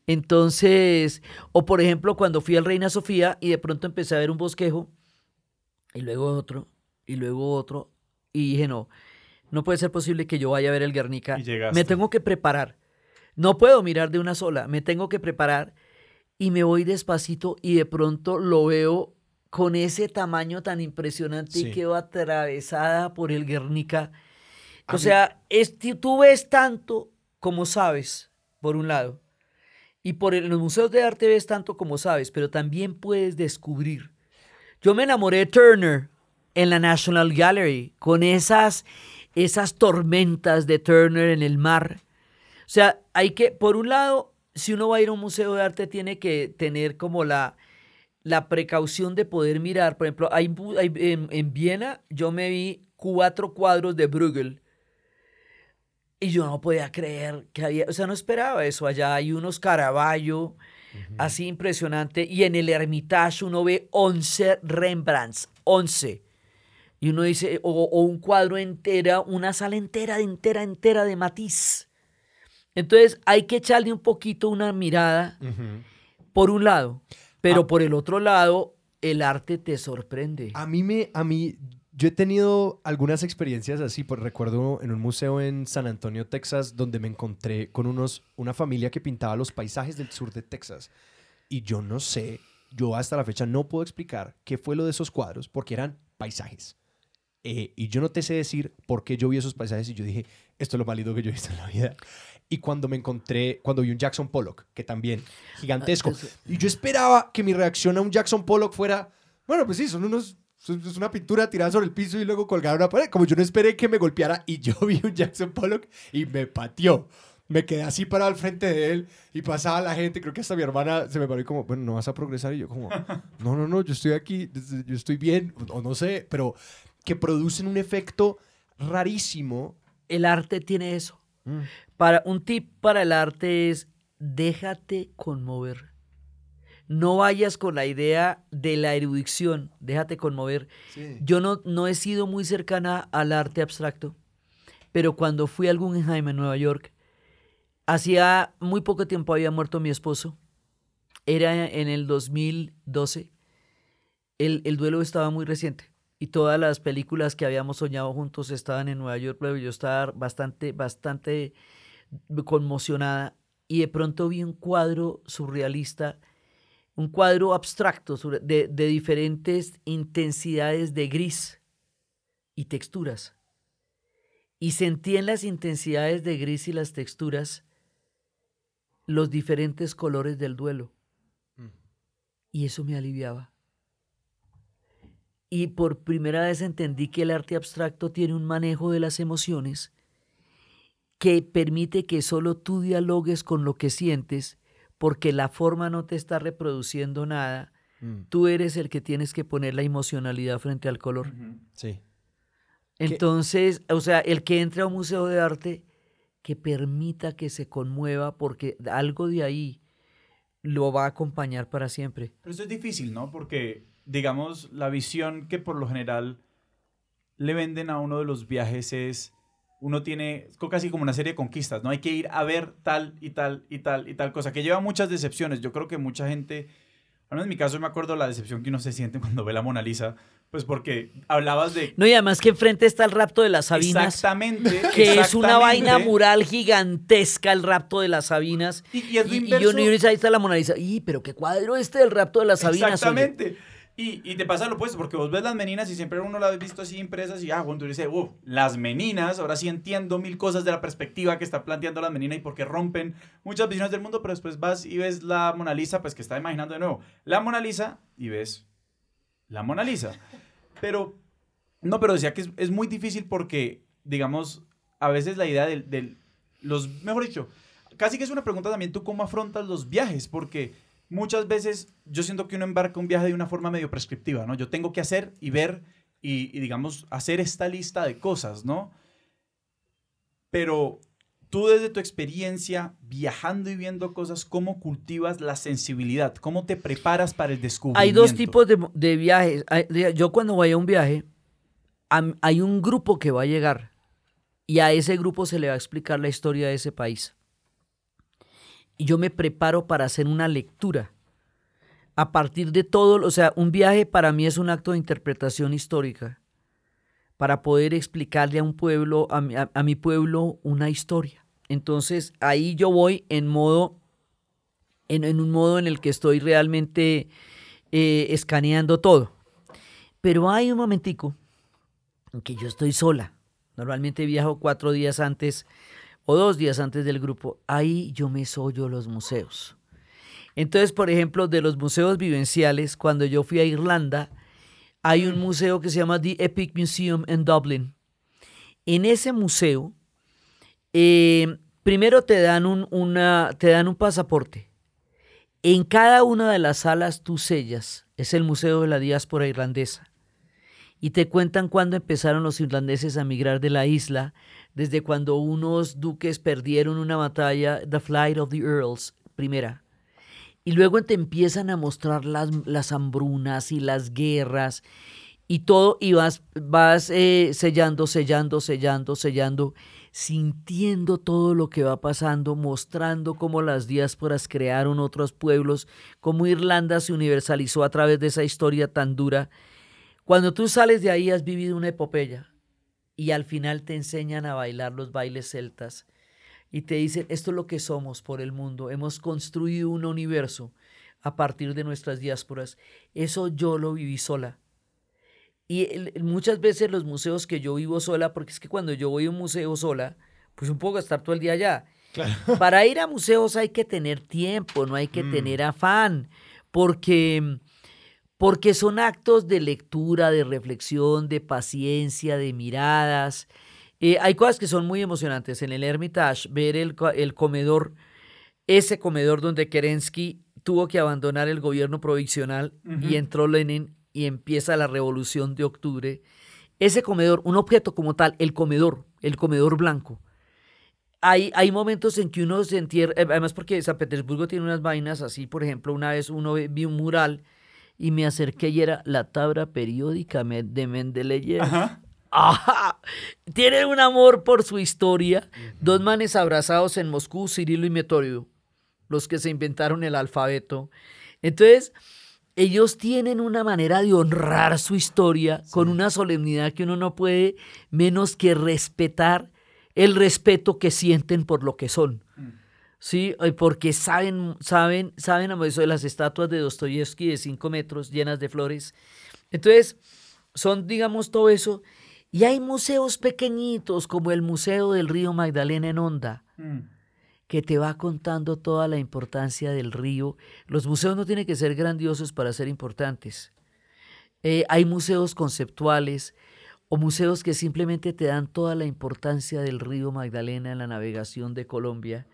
Speaker 3: Entonces, o por ejemplo, cuando fui al Reina Sofía y de pronto empecé a ver un bosquejo, y luego otro, y luego otro, y dije, no, no puede ser posible que yo vaya a ver el Guernica.
Speaker 2: Y.
Speaker 3: Me tengo que preparar. No puedo mirar de una sola, me tengo que preparar y me voy despacito y de pronto lo veo con ese tamaño tan impresionante
Speaker 1: Sí.
Speaker 3: y quedo atravesada por el Guernica.
Speaker 1: A
Speaker 3: O
Speaker 1: mí-
Speaker 3: sea, es, tú ves tanto como sabes, por un lado, y por el- los museos de arte ves tanto como sabes, pero también puedes descubrir. Yo me enamoré de Turner en la National Gallery con esas, esas tormentas de Turner en el mar. O sea, hay que, por un lado, si uno va a ir a un museo de arte, tiene que tener como la, la precaución de poder mirar. Por ejemplo, hay, en, en, Viena yo me vi cuatro cuadros de Bruegel y yo no podía creer que había, o sea, no esperaba eso. Allá hay unos Caravaggio, así impresionante, y en el Hermitage uno ve 11 Rembrandts, 11. Y uno dice, o, un cuadro entera, una sala entera, entera, entera de matiz. Entonces hay que echarle un poquito una mirada, por un lado, pero ah. por el otro lado, el arte te sorprende.
Speaker 1: A mí me, a mí, yo he tenido algunas experiencias así, pues recuerdo en un museo en San Antonio, Texas, donde me encontré con unos, una familia que pintaba los paisajes del sur de Texas. Y yo no sé, yo hasta la fecha no puedo explicar qué fue lo de esos cuadros, porque eran paisajes. Eh, y yo no te sé decir por qué yo vi esos paisajes y yo dije, esto es lo válido que yo he visto en la vida. Y cuando me encontré, cuando vi un Jackson Pollock, que también gigantesco, ah, y yo esperaba que mi reacción a un Jackson Pollock fuera, bueno, pues sí, son unos es una pintura tirada sobre el piso y luego colgada una pared. Como yo no esperé que me golpeara y [laughs] yo vi un Jackson Pollock y me pateó. Me quedé así parado al frente de él y pasaba la gente. Creo que hasta mi hermana se me paró y como, bueno, no vas a progresar. Y yo como, [laughs] no, no, no, yo estoy aquí, yo estoy bien, o no sé, pero que producen un efecto rarísimo.
Speaker 3: El arte tiene eso. Mm. Para, un tip para el arte es, déjate conmover. No vayas con la idea de la erudición, déjate conmover. Yo no, no he sido muy cercana al arte abstracto, pero cuando fui al Guggenheim en Nueva York, hacía muy poco tiempo había muerto mi esposo, era en el 2012, el, el duelo estaba muy reciente y todas las películas que habíamos soñado juntos estaban en Nueva York, pero yo estaba bastante, bastante conmocionada y de pronto vi un cuadro surrealista un cuadro abstracto de, diferentes intensidades de gris y texturas. Y sentí en las intensidades de gris y las texturas los diferentes colores del duelo. Mm. Y eso me aliviaba. Y por primera vez entendí que el arte abstracto tiene un manejo de las emociones que permite que solo tú dialogues con lo que sientes porque la forma no te está reproduciendo nada. Mm. Tú eres el que tienes que poner la emocionalidad frente al color.
Speaker 1: Sí.
Speaker 3: Entonces, o sea, el que entre a un museo de arte, que permita que se conmueva, porque algo de ahí lo va a acompañar para siempre.
Speaker 2: Pero eso es difícil, ¿no? Porque, digamos, la visión que por lo general le venden a uno de los viajes es uno tiene casi como una serie de conquistas, ¿no? Hay que ir a ver tal y tal y tal y tal cosa, que lleva muchas decepciones. Yo creo que mucha gente, bueno, en mi caso me acuerdo la decepción que uno se siente [laughs] cuando ve la Mona Lisa, pues porque hablabas de...
Speaker 3: No, y además que enfrente está el rapto de las Sabinas.
Speaker 2: Exactamente. [laughs]
Speaker 3: Que es una vaina mural gigantesca el rapto de las Sabinas.
Speaker 2: Y, es lo inverso.
Speaker 3: Y, ahí está la Mona Lisa. Y, pero qué cuadro este del rapto de las Sabinas.
Speaker 2: Exactamente. Y, y, te pasa lo opuesto, porque vos ves las meninas y siempre uno las has visto así impresas y, ah, bueno, tú dices, uff, las meninas, ahora sí entiendo mil cosas de la perspectiva que está planteando las meninas y por qué rompen muchas visiones del mundo, pero después vas y ves la Mona Lisa, pues que está imaginando de nuevo la Mona Lisa y ves la Mona Lisa. Pero, no, pero decía que es, es muy difícil porque, digamos, a veces la idea del, del, los, mejor dicho, casi que es una pregunta también tú cómo afrontas los viajes, porque muchas veces yo siento que uno embarca un viaje de una forma medio prescriptiva, ¿no? Yo tengo que hacer y ver y, digamos, hacer esta lista de cosas, ¿no? Pero tú desde tu experiencia viajando y viendo cosas, ¿cómo cultivas la sensibilidad? ¿Cómo te preparas para el descubrimiento?
Speaker 3: Hay dos tipos de, de viajes. Yo cuando voy a un viaje, hay un grupo que va a llegar y a ese grupo se le va a explicar la historia de ese país y yo me preparo para hacer una lectura. A partir de todo, o sea, un viaje para mí es un acto de interpretación histórica, para poder explicarle a un pueblo, a, mi pueblo, una historia. Entonces ahí yo voy en modo, en, un modo en el que estoy realmente eh, escaneando todo. Pero hay un momentico en que yo estoy sola. Normalmente viajo cuatro días antes o dos días antes del grupo, ahí yo me sollo los museos. Entonces, por ejemplo, de los museos vivenciales, cuando yo fui a Irlanda, hay un museo que se llama The Epic Museum en Dublin. En ese museo, eh, primero te dan un, una, te dan un pasaporte. En cada una de las salas tú sellas. Es el Museo de la Diáspora Irlandesa. Y te cuentan cuándo empezaron los irlandeses a migrar de la isla, desde cuando unos duques perdieron una batalla, The Flight of the Earls, primera. Y luego te empiezan a mostrar las, las hambrunas y las guerras y todo, y vas, vas eh, sellando, sellando, sellando, sellando, sintiendo todo lo que va pasando, mostrando cómo las diásporas crearon otros pueblos, cómo Irlanda se universalizó a través de esa historia tan dura. Cuando tú sales de ahí has vivido una epopeya y al final te enseñan a bailar los bailes celtas y te dicen, esto es lo que somos por el mundo, hemos construido un universo a partir de nuestras diásporas. Eso yo lo viví sola. Y muchas veces los museos que yo vivo sola, porque es que cuando yo voy a un museo sola, pues un poco estar todo el día allá. [laughs] Para ir a museos hay que tener tiempo, no hay que mm. tener afán, porque porque son actos de lectura, de reflexión, de paciencia, de miradas. Eh, hay cosas que son muy emocionantes. En el Hermitage, ver el, comedor, ese comedor donde Kerensky tuvo que abandonar el gobierno provisional y entró Lenin y empieza la revolución de octubre. Ese comedor, un objeto como tal, el comedor, el comedor blanco. Hay, hay momentos en que uno se entierra, además porque San Petersburgo tiene unas vainas así, por ejemplo, una vez uno vi un mural y me acerqué y era la tabla periódica de Mendeleev. Ajá. Tiene un amor por su historia. Dos manes abrazados en Moscú, Cirilo y Metorio, los que se inventaron el alfabeto. Entonces, ellos tienen una manera de honrar su historia con una solemnidad que uno no puede menos que respetar el respeto que sienten por lo que son. Mm. Sí, porque saben, saben, saben eso de las estatuas de Dostoyevsky de 5 metros llenas de flores. Entonces, son, digamos, todo eso. Y hay museos pequeñitos, como el Museo del Río Magdalena en Onda, mm. que te va contando toda la importancia del río. Los museos no tienen que ser grandiosos para ser importantes. Eh, hay museos conceptuales o museos que simplemente te dan toda la importancia del río Magdalena en la navegación de Colombia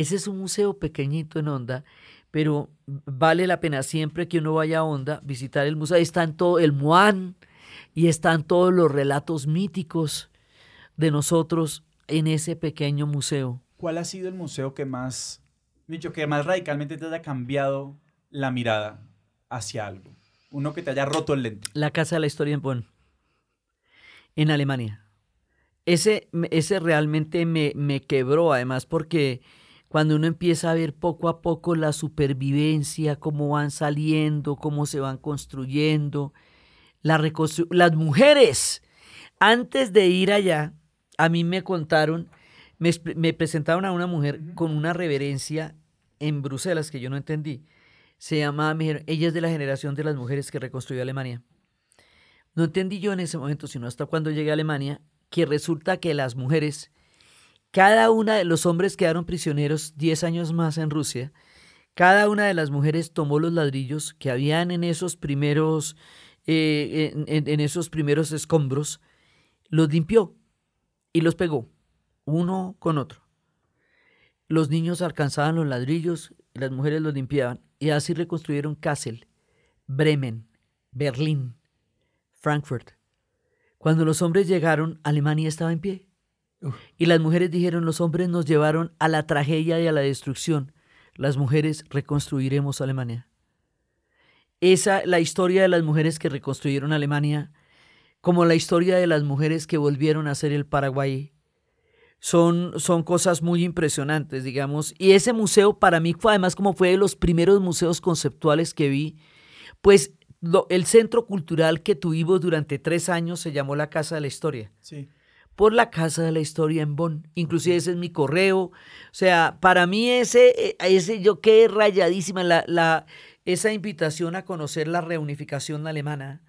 Speaker 3: ese es un museo pequeñito en Onda, pero vale la pena siempre que uno vaya a Onda visitar el museo. Ahí están todo el Muan y están todos los relatos míticos de nosotros en ese pequeño museo.
Speaker 2: ¿Cuál ha sido el museo que más, dicho, que más radicalmente te haya cambiado la mirada hacia algo? Uno que te haya roto el lente.
Speaker 3: La Casa de la Historia en Bonn, en Alemania. Ese, ese realmente me, me quebró, además, porque cuando uno empieza a ver poco a poco la supervivencia, cómo van saliendo, cómo se van construyendo, la las mujeres. Antes de ir allá, a mí me contaron, me, presentaron a una mujer con una reverencia en Bruselas que yo no entendí. Se llamaba, ella es de la generación de las mujeres que reconstruyó Alemania. No entendí yo en ese momento, sino hasta cuando llegué a Alemania, que resulta que las mujeres cada una de los hombres quedaron prisioneros 10 años más en Rusia. Cada una de las mujeres tomó los ladrillos que habían en esos primeros, eh, en, esos primeros escombros, los limpió y los pegó, uno con otro. Los niños alcanzaban los ladrillos, las mujeres los limpiaban, y así reconstruyeron Kassel, Bremen, Berlín, Frankfurt. Cuando los hombres llegaron, Alemania estaba en pie. Y las mujeres dijeron, los hombres nos llevaron a la tragedia y a la destrucción. Las mujeres reconstruiremos Alemania. Esa, la historia de las mujeres que reconstruyeron Alemania, como la historia de las mujeres que volvieron a ser el Paraguay, son, son cosas muy impresionantes, digamos. Y ese museo para mí fue además como fue de los primeros museos conceptuales que vi, pues el centro cultural que tuvimos durante tres años se llamó la Casa de la Historia.
Speaker 2: Sí
Speaker 3: por la Casa de la Historia en Bonn. Inclusive ese es mi correo. O sea, para mí ese, eh, ese yo quedé rayadísima la, la, esa invitación a conocer la reunificación alemana.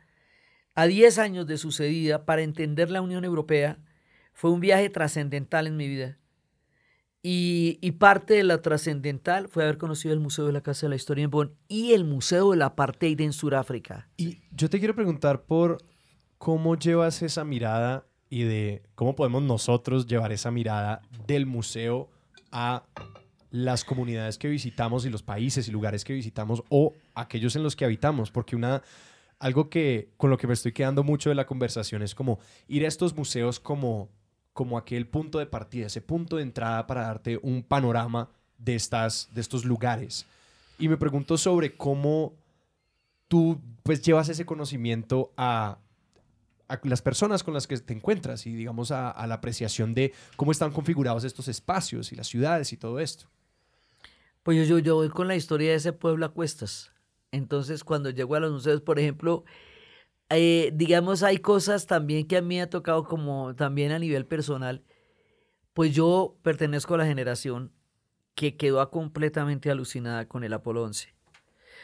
Speaker 3: A 10 años de sucedida, para entender la Unión Europea, fue un viaje trascendental en mi vida. Y, y, parte de la trascendental fue haber conocido el Museo de la Casa de la Historia en Bonn y el Museo de la Apartheid en Sudáfrica.
Speaker 1: Y yo te quiero preguntar por cómo llevas esa mirada y de cómo podemos nosotros llevar esa mirada del museo a las comunidades que visitamos y los países y lugares que visitamos o aquellos en los que habitamos, porque una algo que con lo que me estoy quedando mucho de la conversación es como ir a estos museos como como aquel punto de partida, ese punto de entrada para darte un panorama de estas de estos lugares. Y me pregunto sobre cómo tú pues llevas ese conocimiento a, las personas con las que te encuentras y digamos a, la apreciación de cómo están configurados estos espacios y las ciudades y todo esto.
Speaker 3: Pues yo, yo, yo voy con la historia de ese pueblo a cuestas. Entonces, cuando llego a los museos, por ejemplo, eh, digamos, hay cosas también que a mí me ha tocado como también a nivel personal. Pues yo pertenezco a la generación que quedó completamente alucinada con el Apolo 11.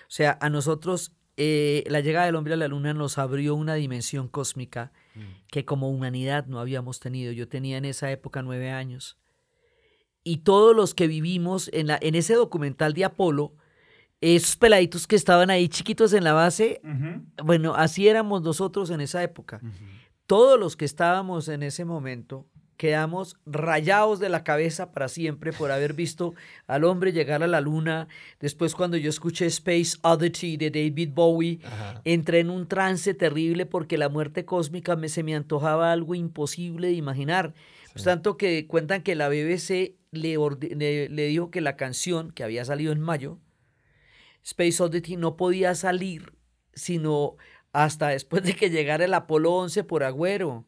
Speaker 3: O sea, a nosotros eh, la llegada del hombre a la luna nos abrió una dimensión cósmica que como humanidad no habíamos tenido. Yo tenía en esa época nueve años y todos los que vivimos en, la, en ese documental de Apolo, esos peladitos que estaban ahí chiquitos en la base, bueno, así éramos nosotros en esa época. Todos los que estábamos en ese momento quedamos rayados de la cabeza para siempre por haber visto al hombre llegar a la luna. Después cuando yo escuché Space Oddity de David Bowie,
Speaker 1: Ajá.
Speaker 3: entré en un trance terrible porque la muerte cósmica me, se me antojaba algo imposible de imaginar. Pues tanto que cuentan que la BBC le, orde- le- le dijo que la canción que había salido en mayo, Space Oddity, no podía salir sino hasta después de que llegara el Apolo 11 por Agüero,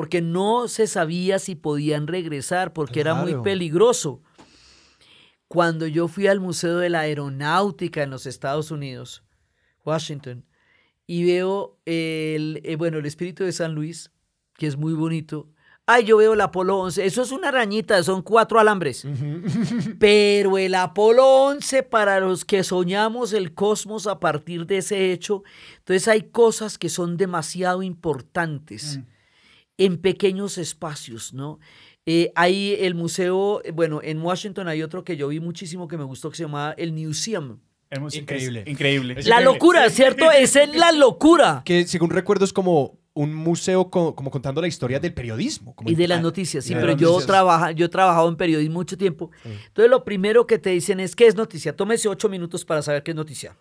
Speaker 3: porque no se sabía si podían regresar, porque era muy peligroso. Cuando yo fui al Museo de la Aeronáutica en los Estados Unidos, Washington, y veo el, eh, bueno, el espíritu de San Luis, que es muy bonito. Ay, yo veo el Apolo 11. Eso es una arañita, son cuatro alambres. [laughs] Pero el Apolo 11, para los que soñamos el cosmos a partir de ese hecho, entonces hay cosas que son demasiado importantes en pequeños espacios, ¿no? Eh, hay el museo, eh, bueno, en Washington hay otro que yo vi muchísimo que me gustó que se llamaba el Museum.
Speaker 1: Increíble.
Speaker 2: es increíble.
Speaker 3: La
Speaker 1: increíble.
Speaker 3: locura, ¿cierto? Esa es la locura.
Speaker 1: Que según recuerdo es como un museo co- como contando la historia del periodismo. como
Speaker 3: Y de las
Speaker 1: ah,
Speaker 3: noticias, sí,
Speaker 1: de
Speaker 3: pero yo,
Speaker 1: noticias.
Speaker 3: trabaja, yo he trabajado en periodismo mucho tiempo. Entonces lo primero que te dicen es, ¿qué es noticia? Tómese ocho minutos para saber qué es noticia.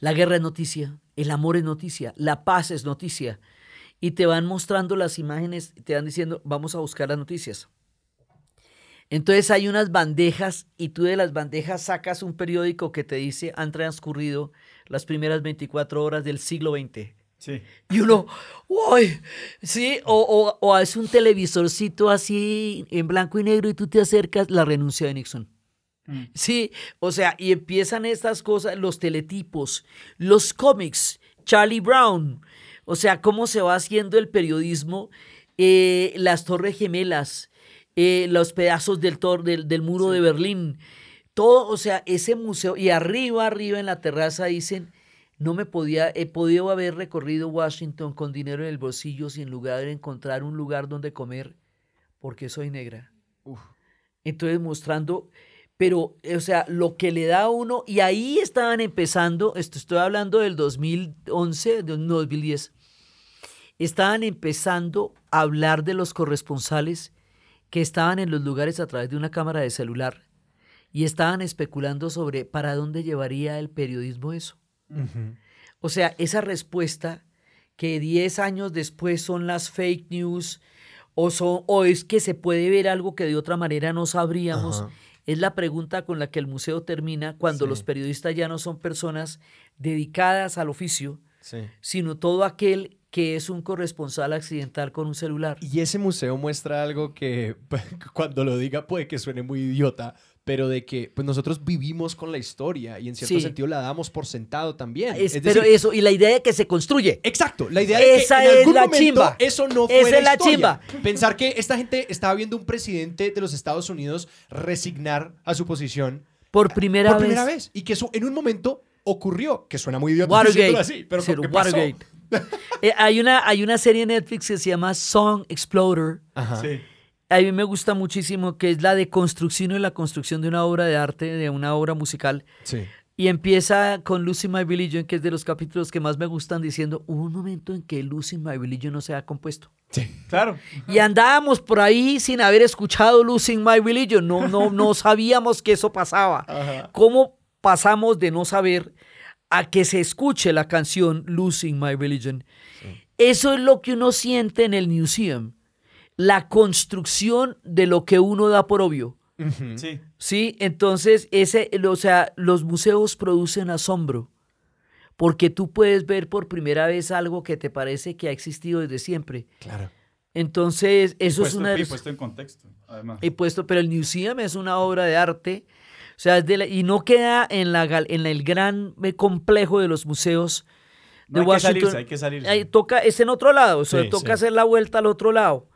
Speaker 3: La guerra es noticia, el amor es noticia, la paz es noticia. Y te van mostrando las imágenes, te van diciendo, vamos a buscar las noticias. Entonces hay unas bandejas y tú de las bandejas sacas un periódico que te dice han transcurrido las primeras 24 horas del siglo XX.
Speaker 2: Sí.
Speaker 3: Y uno, ¡uy! Sí, o, o, o es un televisorcito así en blanco y negro y tú te acercas, la renuncia de Nixon.
Speaker 2: Mm.
Speaker 3: Sí, o sea, y empiezan estas cosas, los teletipos, los cómics, Charlie Brown, o sea, cómo se va haciendo el periodismo, eh, las torres gemelas, eh, los pedazos del, tor del, del muro de Berlín, todo, o sea, ese museo, y arriba, arriba en la terraza dicen, no me podía, he podido haber recorrido Washington con dinero en el bolsillo sin lugar de encontrar un lugar donde comer porque soy negra. Entonces mostrando, pero, o sea, lo que le da a uno, y ahí estaban empezando, esto estoy hablando del 2011, de- no, 2010, estaban empezando a hablar de los corresponsales que estaban en los lugares a través de una cámara de celular y estaban especulando sobre para dónde llevaría el periodismo eso. O sea, esa respuesta que 10 años después son las fake news o, son, o es que se puede ver algo que de otra manera no sabríamos, es la pregunta con la que el museo termina cuando
Speaker 1: Sí.
Speaker 3: los periodistas ya no son personas dedicadas al oficio,
Speaker 1: Sí.
Speaker 3: sino todo aquel que es un corresponsal accidental con un celular.
Speaker 1: Y ese museo muestra algo que [laughs] cuando lo diga puede que suene muy idiota, pero de que pues nosotros vivimos con la historia y en cierto
Speaker 3: Sí.
Speaker 1: sentido la damos por sentado también.
Speaker 3: Es-
Speaker 1: Es
Speaker 3: pero
Speaker 1: decir,
Speaker 3: eso, y la idea de que se construye.
Speaker 1: Exacto, la idea de
Speaker 3: Esa
Speaker 1: que en
Speaker 3: es
Speaker 1: algún
Speaker 3: la
Speaker 1: momento
Speaker 3: chimba.
Speaker 1: eso no
Speaker 3: Esa
Speaker 1: fuera
Speaker 3: es la
Speaker 1: historia.
Speaker 3: chimba.
Speaker 1: Pensar que esta gente estaba viendo un presidente de los Estados Unidos resignar a su posición
Speaker 3: Por primera
Speaker 1: por
Speaker 3: vez.
Speaker 1: primera vez y que eso en un momento ocurrió, que suena muy idiota
Speaker 3: Watergate.
Speaker 1: así, pero como que pasó. [laughs]
Speaker 3: Eh, hay, una, hay una serie en Netflix que se llama Song Exploder.
Speaker 1: Ajá.
Speaker 2: Sí.
Speaker 3: A mí me gusta muchísimo, que es la deconstrucción y la construcción de una obra de arte, de una obra musical.
Speaker 1: Sí.
Speaker 3: Y empieza con Losing My Religion, que es de los capítulos que más me gustan, diciendo, hubo un momento en que Losing My Religion no se ha compuesto.
Speaker 1: Sí.
Speaker 2: Claro.
Speaker 3: Y andábamos por ahí sin haber escuchado Losing My Religion. No, no, no sabíamos que eso pasaba.
Speaker 1: Ajá.
Speaker 3: ¿Cómo pasamos de no saber a que se escuche la canción Losing My Religion? Eso es lo que uno siente en el museum. La construcción de lo que uno da por obvio.
Speaker 2: Sí.
Speaker 3: Sí, entonces ese, o sea, los museos producen asombro. Porque tú puedes ver por primera vez algo que te parece que ha existido desde siempre.
Speaker 1: Claro.
Speaker 3: Entonces, eso es
Speaker 2: Puesto-
Speaker 3: una de
Speaker 2: y puesto en contexto, además.
Speaker 3: y puesto, pero el museum es una obra de arte, sea, es de la- y no queda en, la, en el gran eh, complejo de los museos de
Speaker 2: No hay que
Speaker 3: Washington.
Speaker 2: salirse, hay que salirse.
Speaker 3: Toca, es en otro lado, o sea,
Speaker 1: Sí,
Speaker 3: toca
Speaker 1: sí.
Speaker 3: hacer la vuelta al otro lado.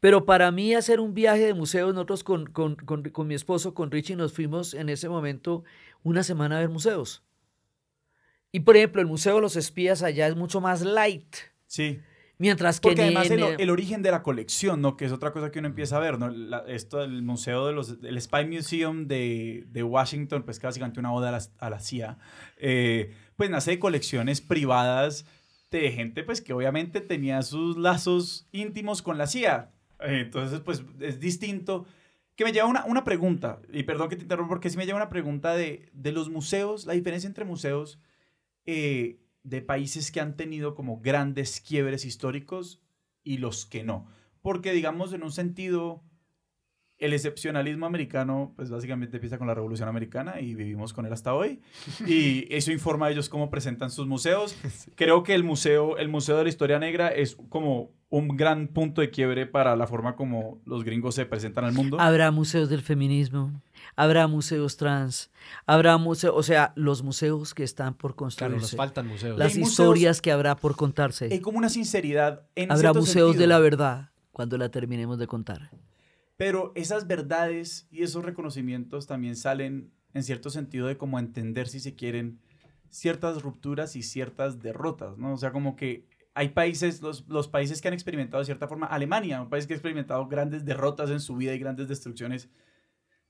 Speaker 3: Pero para mí hacer un viaje de museos, nosotros con, con, con- con mi esposo, con Richie, nos fuimos en ese momento una semana a ver museos. Y por ejemplo, el Museo de los Espías allá es mucho más light.
Speaker 2: Sí.
Speaker 3: Mientras que
Speaker 2: Porque además el, el origen de la colección, ¿no? Que es otra cosa que uno empieza a ver, ¿no? La- esto del museo de los... El Spy Museum de, de Washington, pues básicamente una oda a la, a la CIA, eh, pues nace de colecciones privadas de gente, pues que obviamente tenía sus lazos íntimos con la CIA. Eh, entonces, pues es distinto. Que me lleva una, una pregunta, y perdón que te interrumpa, porque sí me lleva una pregunta de, de los museos, la diferencia entre museos eh, de países que han tenido como grandes quiebres históricos y los que no. Porque, digamos, en un sentido, el excepcionalismo americano, pues básicamente empieza con la Revolución Americana y vivimos con él hasta hoy. [laughs] Y eso informa a ellos cómo presentan sus museos. [laughs] Creo que el museo, el museo de la Historia Negra es como un gran punto de quiebre para la forma como los gringos se presentan al mundo.
Speaker 3: Habrá museos del feminismo, habrá museos trans, habrá museos, o sea, los museos que están por
Speaker 1: Claro, nos
Speaker 3: construirse,
Speaker 1: faltan museos.
Speaker 3: las
Speaker 2: museos-
Speaker 3: historias que habrá por contarse.
Speaker 2: Hay como una sinceridad en
Speaker 3: Habrá museos de la verdad cuando la terminemos de contar.
Speaker 2: Pero esas verdades y esos reconocimientos también salen en cierto sentido de como entender, si se quieren, ciertas rupturas y ciertas derrotas, ¿no? O sea, como que hay países, los, los países que han experimentado de cierta forma, Alemania, un país que ha experimentado grandes derrotas en su vida y grandes destrucciones,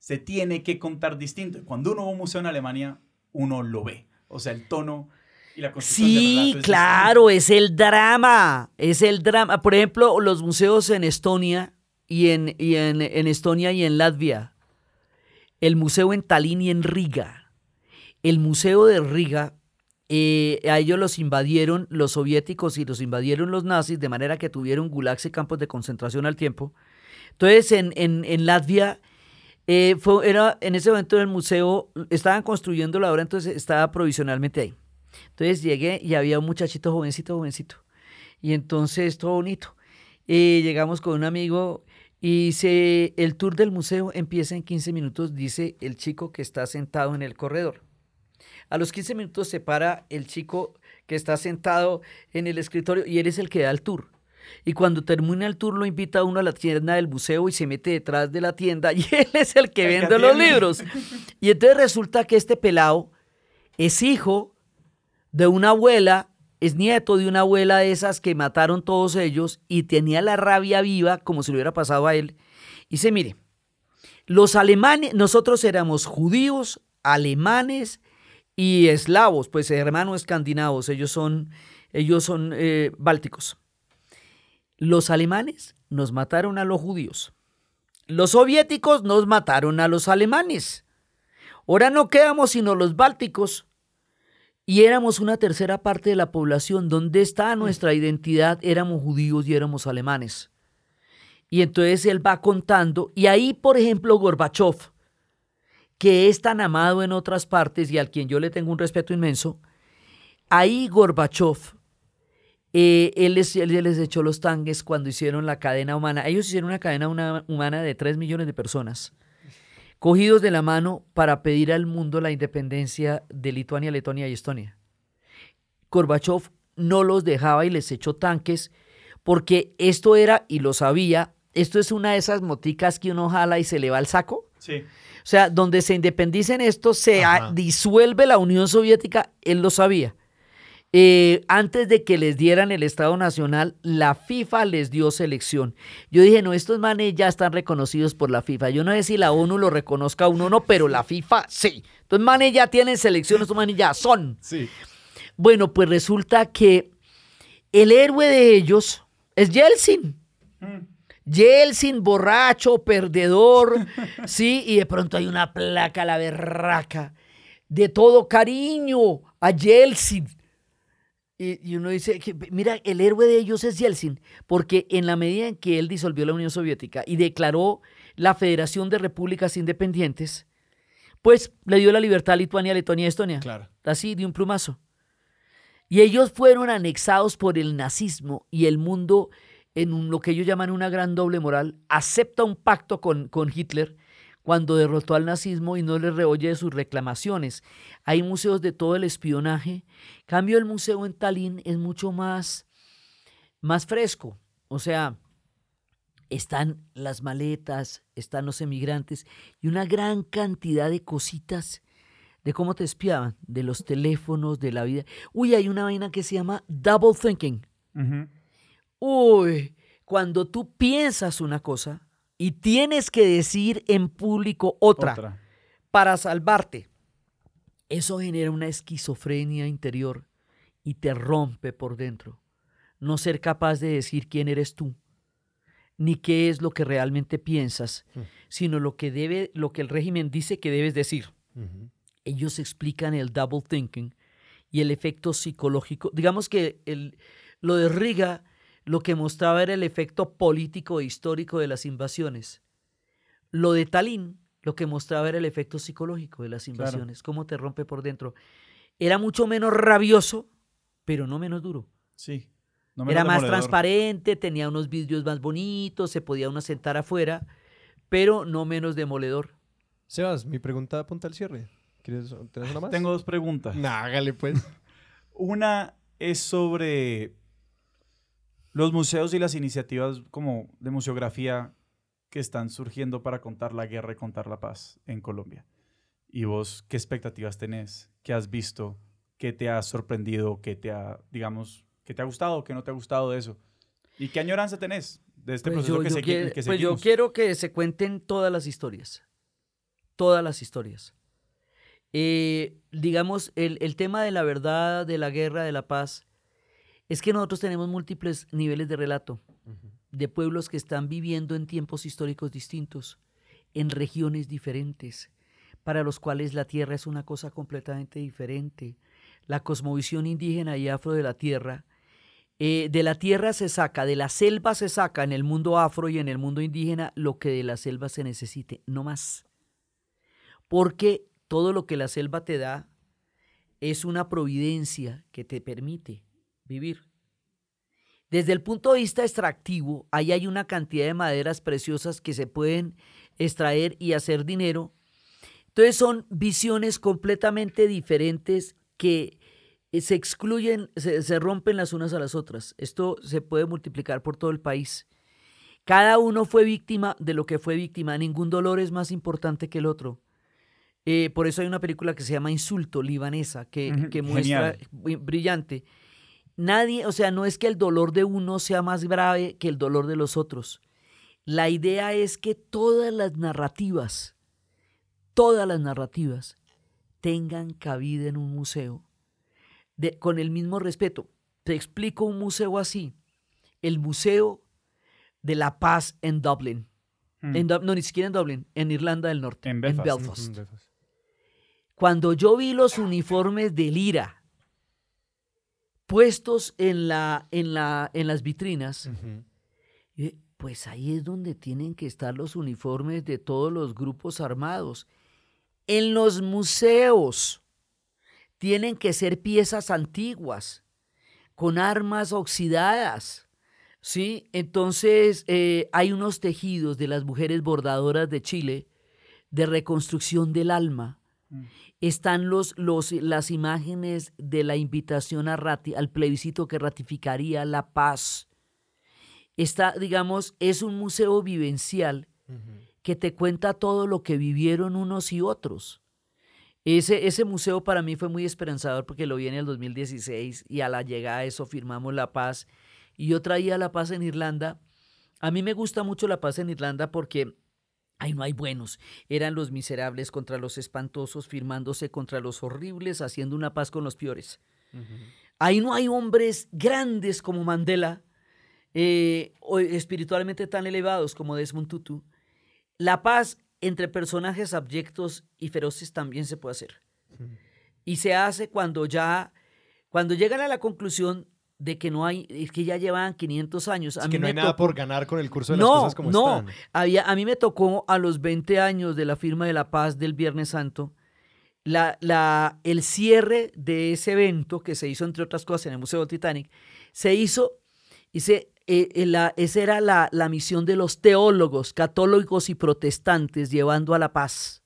Speaker 2: se tiene que contar distinto. Cuando uno va a un museo en Alemania, uno lo ve. O sea, el tono y la construcción
Speaker 3: Sí,
Speaker 2: es
Speaker 3: claro, es el drama, es el drama. Por ejemplo, los museos en Estonia y en, y en, en Estonia y en Latvia, el museo en Tallinn y en Riga. El museo de Riga, eh, a ellos los invadieron los soviéticos y los invadieron los nazis, de manera que tuvieron gulags y campos de concentración al tiempo. Entonces, en, en, en Latvia, eh, fue, era, en ese momento el museo, estaban construyendo la obra, entonces estaba provisionalmente ahí. Entonces llegué y había un muchachito jovencito, jovencito. Y entonces todo bonito. Eh, llegamos con un amigo y dice, el tour del museo empieza en 15 minutos, dice el chico que está sentado en el corredor. A los 15 minutos se para el chico que está sentado en el escritorio y él es el que da el tour. Y cuando termina el tour lo invita a uno a la tienda del museo y se mete detrás de la tienda [laughs] y él es el que vende los libros. [laughs] Y entonces resulta que este pelado es hijo de una abuela, es nieto de una abuela de esas que mataron todos ellos y tenía la rabia viva como si le hubiera pasado a él. Y dice, mire, los alemanes, nosotros éramos judíos, alemanes y eslavos, pues hermanos escandinavos, ellos son, ellos son eh, bálticos. Los alemanes nos mataron a los judíos. Los soviéticos nos mataron a los alemanes. Ahora no quedamos sino los bálticos y éramos una tercera parte de la población. ¿Dónde está nuestra identidad? Éramos judíos y éramos alemanes. Y entonces él va contando, y ahí, por ejemplo, Gorbachev, que es tan amado en otras partes y al quien yo le tengo un respeto inmenso, ahí Gorbachev, eh, él, les, él les echó los tanques cuando hicieron la cadena humana. Ellos hicieron una cadena una- humana de 3 millones de personas cogidos de la mano para pedir al mundo la independencia de Lituania, Letonia y Estonia. Gorbachev no los dejaba y les echó tanques porque esto era, y lo sabía, esto es una de esas moticas que uno jala y se le va al saco.
Speaker 2: Sí.
Speaker 3: O sea, donde se independicen estos, se a- disuelve la Unión Soviética, él lo sabía. Eh, antes de que les dieran el Estado Nacional, la FIFA les dio selección. Yo dije, no, estos manes ya están reconocidos por la FIFA. Yo no sé si la ONU lo reconozca a uno o no, pero la FIFA sí. Entonces, manes ya tienen selección, estos manes ya son.
Speaker 1: Sí.
Speaker 3: Bueno, pues resulta que el héroe de ellos es Yeltsin. Yeltsin, borracho, perdedor, [laughs] sí, y de pronto hay una placa, la berraca, de todo cariño a Yeltsin. Y, y uno dice, que, mira, el héroe de ellos es Yeltsin, porque en la medida en que él disolvió la Unión Soviética y declaró la Federación de Repúblicas Independientes, pues le dio la libertad a Lituania, Letonia y Estonia.
Speaker 1: Claro.
Speaker 3: Así, de un plumazo. Y ellos fueron anexados por el nazismo y el mundo en un- lo que ellos llaman una gran doble moral, acepta un pacto con, con Hitler cuando derrotó al nazismo y no le reoye de sus reclamaciones. Hay museos de todo el espionaje. Cambio el museo en Tallinn es mucho más, más fresco. O sea, están las maletas, están los emigrantes y una gran cantidad de cositas de cómo te espiaban, de los teléfonos, de la vida. Uy, hay una vaina que se llama double thinking. Uy, cuando tú piensas una cosa y tienes que decir en público otra,
Speaker 2: Otra.
Speaker 3: para salvarte, eso genera una esquizofrenia interior y te rompe por dentro. No ser capaz de decir quién eres tú, ni qué es lo que realmente piensas,
Speaker 1: Hmm.
Speaker 3: sino lo que debe, lo que el régimen dice que debes decir ellos explican el double thinking y el efecto psicológico. Digamos que el, lo de Riga lo que mostraba era el efecto político e histórico de las invasiones. Lo de Tallinn lo que mostraba era el efecto psicológico de las
Speaker 2: Claro.
Speaker 3: invasiones, cómo te rompe por dentro. Era mucho menos rabioso, pero no menos duro.
Speaker 2: Sí. No menos
Speaker 3: Era más
Speaker 2: demoledor.
Speaker 3: transparente, tenía unos vidrios más bonitos, se podía uno sentar afuera, pero no menos demoledor.
Speaker 1: Sebas, mi pregunta apunta al cierre. ¿Quieres, ¿Tienes una más?
Speaker 2: Tengo dos preguntas.
Speaker 1: Nah, hágale pues. [laughs]
Speaker 2: Una es sobre los museos y las iniciativas como de museografía que están surgiendo para contar la guerra y contar la paz en Colombia. ¿Y vos qué expectativas tenés? ¿Qué has visto? ¿Qué te ha sorprendido? ¿Qué te ha, digamos, qué te ha gustado? ¿Qué no te ha gustado de eso? ¿Y qué añoranza tenés de este
Speaker 3: Pues
Speaker 2: proceso
Speaker 3: yo-
Speaker 2: que,
Speaker 3: yo
Speaker 2: segui-
Speaker 3: quiero-
Speaker 2: que
Speaker 3: pues yo quiero que se cuenten todas las historias. Todas las historias. Eh, digamos, el, el tema de la verdad, de la guerra, de la paz, es que nosotros tenemos múltiples niveles de relato de pueblos que están viviendo en tiempos históricos distintos, en regiones diferentes, para los cuales la tierra es una cosa completamente diferente. La cosmovisión indígena y afro de la tierra eh, de la tierra se saca, de la selva se saca en el mundo afro y en el mundo indígena lo que de la selva se necesite, no más. Porque todo lo que la selva te da es una providencia que te permite vivir. Desde el punto de vista extractivo, ahí hay una cantidad de maderas preciosas que se pueden extraer y hacer dinero. Entonces son visiones completamente diferentes que eh, se excluyen, se, se rompen las unas a las otras. Esto se puede multiplicar por todo el país. Cada uno fue víctima de lo que fue víctima. Ningún dolor es más importante que el otro. Eh, por eso hay una película que se llama Insulto, libanesa, que, que muestra brillante. Nadie, o sea, no es que el dolor de uno sea más grave que el dolor de los otros. La idea es que todas las narrativas, todas las narrativas, tengan cabida en un museo de- con el mismo respeto. Te explico un museo así. El Museo de la Paz en Dublín.
Speaker 2: Mm.
Speaker 3: En Dub- no, ni siquiera en Dublín, en Irlanda del Norte,
Speaker 2: En Belfast.
Speaker 1: Ujú, Belfast.
Speaker 3: Cuando yo vi los uniformes de Lira puestos en, la, en, la, en las vitrinas, pues ahí es donde tienen que estar los uniformes de todos los grupos armados. En los museos tienen que ser piezas antiguas, con armas oxidadas. ¿sí? Entonces eh, hay unos tejidos de las mujeres bordadoras de Chile de reconstrucción del alma.
Speaker 2: Mm.
Speaker 3: Están los, los, las imágenes de la invitación a rati- al plebiscito que ratificaría la paz. Está, digamos, es un museo vivencial que te cuenta todo lo que vivieron unos y otros. Ese, ese museo para mí fue muy esperanzador porque lo vi en el 2016 y a la llegada de eso firmamos la paz. Y yo traía la paz en Irlanda. A mí me gusta mucho la paz en Irlanda porque ahí no hay buenos. Eran los miserables contra los espantosos, firmándose contra los horribles, haciendo una paz con los peores. Ahí no hay hombres grandes como Mandela, eh, o espiritualmente tan elevados como Desmond Tutu. La paz entre personajes abyectos y feroces también se puede hacer. Y se hace cuando ya, cuando llegan a la conclusión de que no hay, es que ya llevan 500 años.
Speaker 1: A que no hay nada por ganar con el curso de las cosas como
Speaker 3: no. están. Había, a mí me tocó a los 20 años de la firma de la paz del Viernes Santo, la, la, el cierre de ese evento que se hizo, entre otras cosas, en el Museo Titanic, se hizo y se eh, eh, la, esa era la, la, misión de los teólogos, católicos y protestantes, llevando a la paz,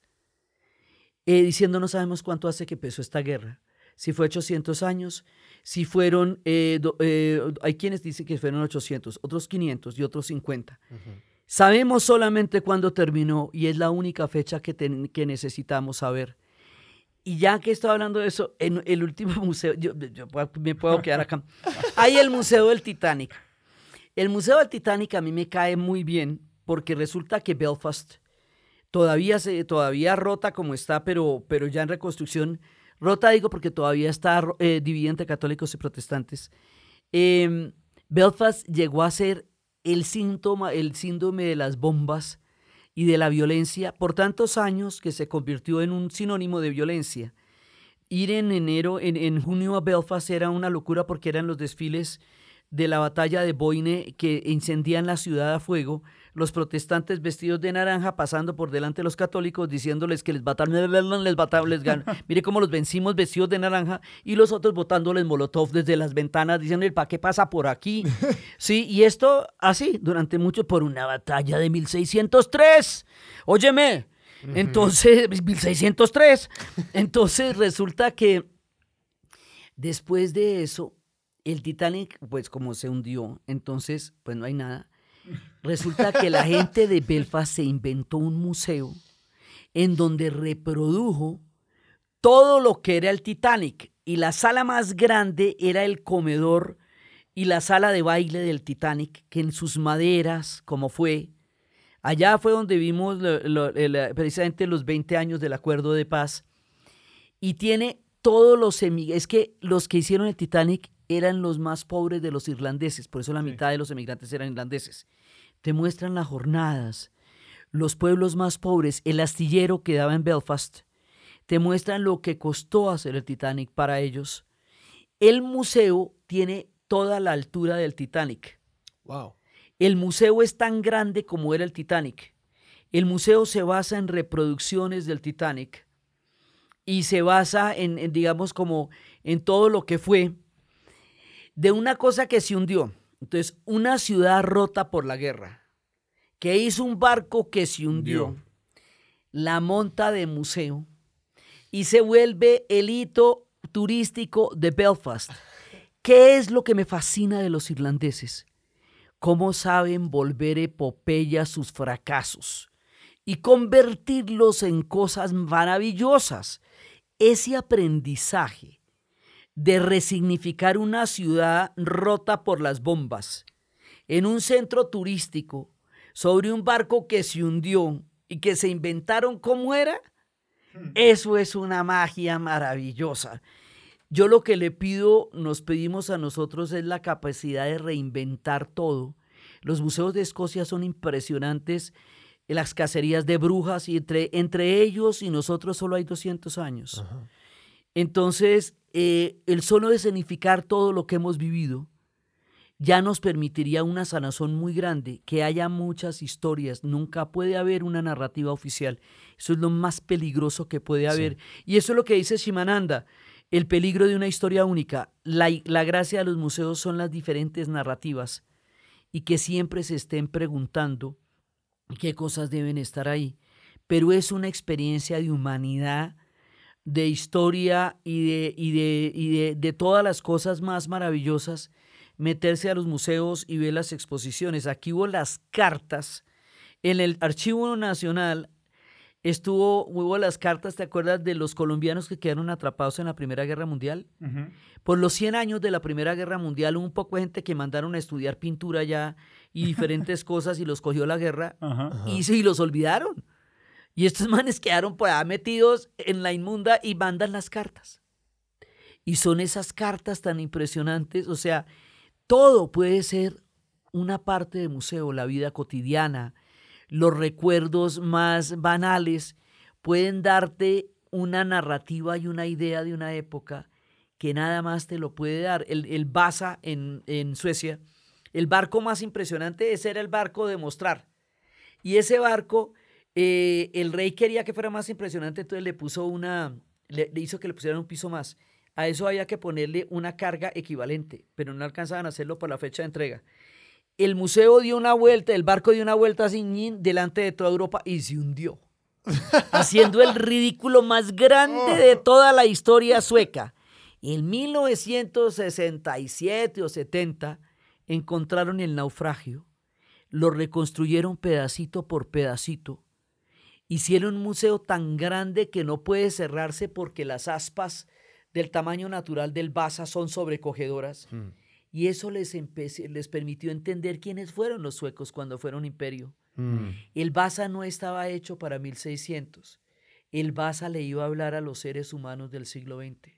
Speaker 3: eh, diciendo no sabemos cuánto hace que empezó esta guerra, si fue 800 años, si fueron, hay quienes dicen que fueron 800, otros 500 y otros 50. Sabemos solamente cuándo terminó y es la única fecha que, que necesitamos saber. Y ya que estoy hablando de eso, en el último [laughs] museo, yo me puedo quedar acá, hay el Museo del Titanic. El Museo del Titanic a mí me cae muy bien porque resulta que Belfast todavía, se, todavía rota como está, pero, pero ya en reconstrucción. Rota digo porque todavía está eh, dividida entre católicos y protestantes. Em, Belfast llegó a ser el síntoma, el síndrome de las bombas y de la violencia por tantos años que se convirtió en un sinónimo de violencia. Ir en enero, en, en junio a Belfast era una locura porque eran los desfiles de la batalla de Boine que incendian la ciudad a fuego, los protestantes vestidos de naranja pasando por delante de los católicos diciéndoles que les mataron, les mataron, les ganan. [laughs] Mire cómo los vencimos vestidos de naranja y los otros botándoles molotov desde las ventanas diciendo, ¿para qué pasa por aquí? [laughs] Sí, y esto así durante mucho por una batalla de 1603. Óyeme, entonces, [laughs] 1603. Entonces resulta que después de eso el Titanic, pues como se hundió, entonces, pues no hay nada. Resulta que la gente de Belfast se inventó un museo en donde reprodujo todo lo que era el Titanic. Y la sala más grande era el comedor y la sala de baile del Titanic, que en sus maderas, como fue, allá fue donde vimos precisamente los 20 años del acuerdo de paz. Y tiene todos los es que los que hicieron el Titanic eran los más pobres de los irlandeses, por eso la mitad de los emigrantes eran irlandeses. Te muestran las jornadas, los pueblos más pobres, el astillero que daba en Belfast, te muestran lo que costó hacer el Titanic para ellos. El museo tiene toda la altura del Titanic.
Speaker 1: Wow.
Speaker 3: El museo es tan grande como era el Titanic. El museo se basa en reproducciones del Titanic y se basa en, en digamos, como en todo lo que fue de una cosa que se hundió. Entonces, una ciudad rota por la guerra, que hizo un barco que se hundió, la monta de museo y se vuelve el hito turístico de Belfast. ¿Qué es lo que me fascina de los irlandeses? Cómo saben volver epopeya sus fracasos y convertirlos en cosas maravillosas. Ese aprendizaje de resignificar una ciudad rota por las bombas en un centro turístico sobre un barco que se hundió y que se inventaron cómo era, eso es una magia maravillosa. Yo lo que le pido, nos pedimos a nosotros es la capacidad de reinventar todo. Los museos de Escocia son impresionantes, las cacerías de brujas y entre, entre ellos y nosotros solo hay 200 años. Entonces, eh, el solo escenificar todo lo que hemos vivido ya nos permitiría una sanación muy grande, que haya muchas historias, nunca puede haber una narrativa oficial. Eso es lo más peligroso que puede haber. Y eso es lo que dice Shimananda, el peligro de una historia única. La, la gracia de los museos son las diferentes narrativas y que siempre se estén preguntando qué cosas deben estar ahí. Pero es una experiencia de humanidad de historia y de, y de, y de, todas las cosas más maravillosas, meterse a los museos y ver las exposiciones. Aquí hubo las cartas en el Archivo Nacional. Estuvo, hubo las cartas, ¿te acuerdas de los colombianos que quedaron atrapados en la Primera Guerra Mundial? Por los 100 años de la Primera Guerra Mundial, hubo un poco de gente que mandaron a estudiar pintura ya y diferentes [laughs] cosas y los cogió la guerra y, y los olvidaron. Y estos [laughs] manes quedaron por allá metidos en la inmunda y mandan las cartas. Y son esas cartas tan impresionantes, o sea, todo puede ser una parte de museo, la vida cotidiana, los recuerdos más banales pueden darte una narrativa y una idea de una época que nada más te lo puede dar. El, el Vasa en, Suecia, el barco más impresionante, ese era el barco de mostrar. Y ese barco, eh, el rey quería que fuera más impresionante, entonces le puso una, le, hizo que le pusieran un piso más. A eso había que ponerle una carga equivalente, pero no alcanzaban a hacerlo por la fecha de entrega el museo dio una vuelta, el barco dio una vuelta sin delante de toda Europa y se hundió. [laughs] haciendo el ridículo más grande de toda la historia sueca. En 1967 o 70 encontraron el naufragio, lo reconstruyeron pedacito por pedacito, hicieron un museo tan grande que no puede cerrarse porque las aspas del tamaño natural del basa son sobrecogedoras. Hmm. Y eso les, les permitió entender quiénes fueron los suecos cuando fueron imperio. Mm. El Baza no estaba hecho para 1600. El Baza le iba a hablar a los seres humanos del siglo XX.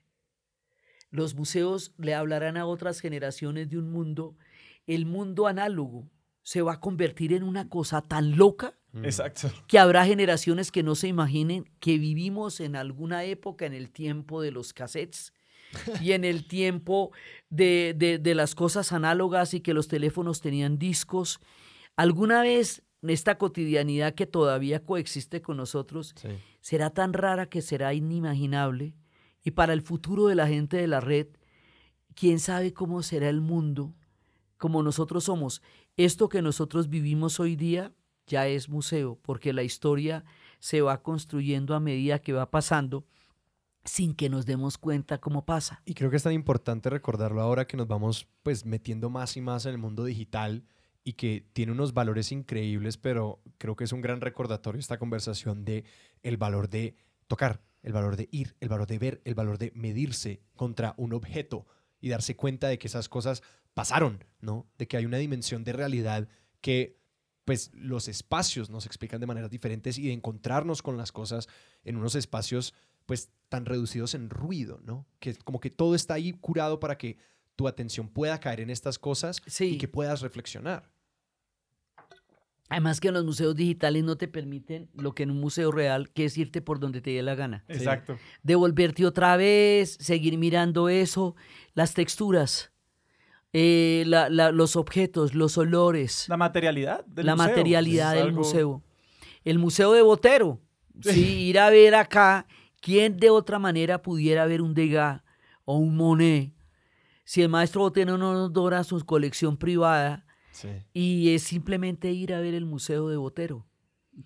Speaker 3: Los museos le hablarán a otras generaciones de un mundo. El mundo análogo se va a convertir en una cosa tan loca
Speaker 2: mm. Exacto.
Speaker 3: que habrá generaciones que no se imaginen que vivimos en alguna época en el tiempo de los cassettes y en el tiempo de, las cosas análogas y que los teléfonos tenían discos. ¿Alguna vez esta cotidianidad que todavía coexiste con nosotros será tan rara que será inimaginable? Y para el futuro de la gente de la red, ¿quién sabe cómo será el mundo como nosotros somos? Esto que nosotros vivimos hoy día ya es museo, porque la historia se va construyendo a medida que va pasando sin que nos demos cuenta cómo pasa.
Speaker 1: Y creo que es tan importante recordarlo ahora que nos vamos pues metiendo más y más en el mundo digital y que tiene unos valores increíbles, pero creo que es un gran recordatorio esta conversación de el valor de tocar, el valor de ir, el valor de ver, el valor de medirse contra un objeto y darse cuenta de que esas cosas pasaron, ¿no? De que hay una dimensión de realidad que pues los espacios nos explican de maneras diferentes y de encontrarnos con las cosas en unos espacios pues tan reducidos en ruido, ¿no? Que como que todo está ahí curado para que tu atención pueda caer en estas cosas y que puedas reflexionar.
Speaker 3: Además que en los museos digitales no te permiten lo que en un museo real, que es irte por donde te dé la gana.
Speaker 2: Exacto.
Speaker 3: Devolverte otra vez, seguir mirando eso, las texturas, eh, los objetos, los olores.
Speaker 2: La materialidad
Speaker 3: del la materialidad del museo. El museo de Botero. Sí, ir a ver acá ¿Quién de otra manera pudiera ver un Degas o un Monet si el maestro Botero no nos dora su colección privada y es simplemente ir a ver el museo de Botero?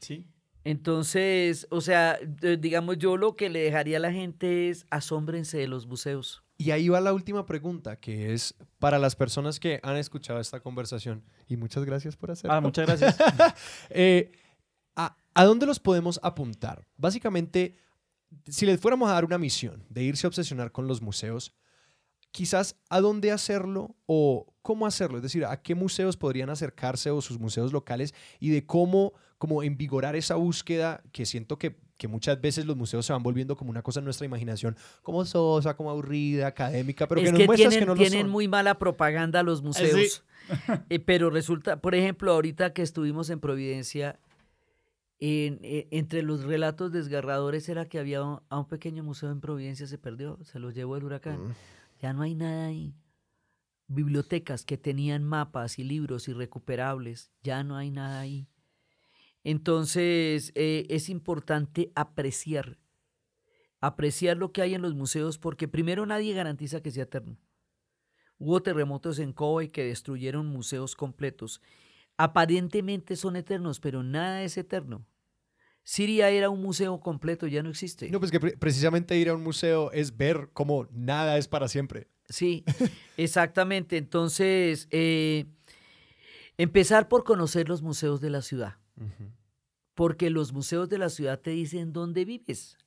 Speaker 2: Sí.
Speaker 3: Entonces, o sea, digamos yo lo que le dejaría a la gente es asómbrense de los museos.
Speaker 1: Y ahí va la última pregunta, que es para las personas que han escuchado esta conversación. Y muchas gracias por hacerlo.
Speaker 2: Ah, muchas gracias. [laughs]
Speaker 1: Eh, ¿a, ¿A dónde los podemos apuntar? Básicamente, si les fuéramos a dar una misión de irse a obsesionar con los museos, quizás a dónde hacerlo o cómo hacerlo, es decir, a qué museos podrían acercarse o sus museos locales y de cómo, cómo envigorar esa búsqueda que siento que, que muchas veces los museos se van volviendo como una cosa en nuestra imaginación, como sosa, como aburrida, académica, pero que nos muestras
Speaker 3: tienen,
Speaker 1: que no
Speaker 3: lo tienen muy mala propaganda los museos. [laughs] Eh, pero resulta, por ejemplo, ahorita que estuvimos en Providencia, e, entre los relatos desgarradores era que había un, a un pequeño museo en Providencia se perdió, se lo llevó el huracán. Mm. Ya no hay nada ahí. Bibliotecas que tenían mapas y libros irrecuperables, ya no hay nada ahí. Entonces eh, es importante apreciar, apreciar lo que hay en los museos porque primero nadie garantiza que sea eterno. Hubo terremotos en Kobe que destruyeron museos completos aparentemente son eternos, pero nada es eterno. Siria era un museo completo, ya no existe.
Speaker 1: No, pues que precisamente ir a un museo es ver cómo nada es para siempre.
Speaker 3: Sí, [laughs] exactamente. Entonces, eh, empezar por conocer los museos de la ciudad. porque los museos de la ciudad te dicen dónde vives,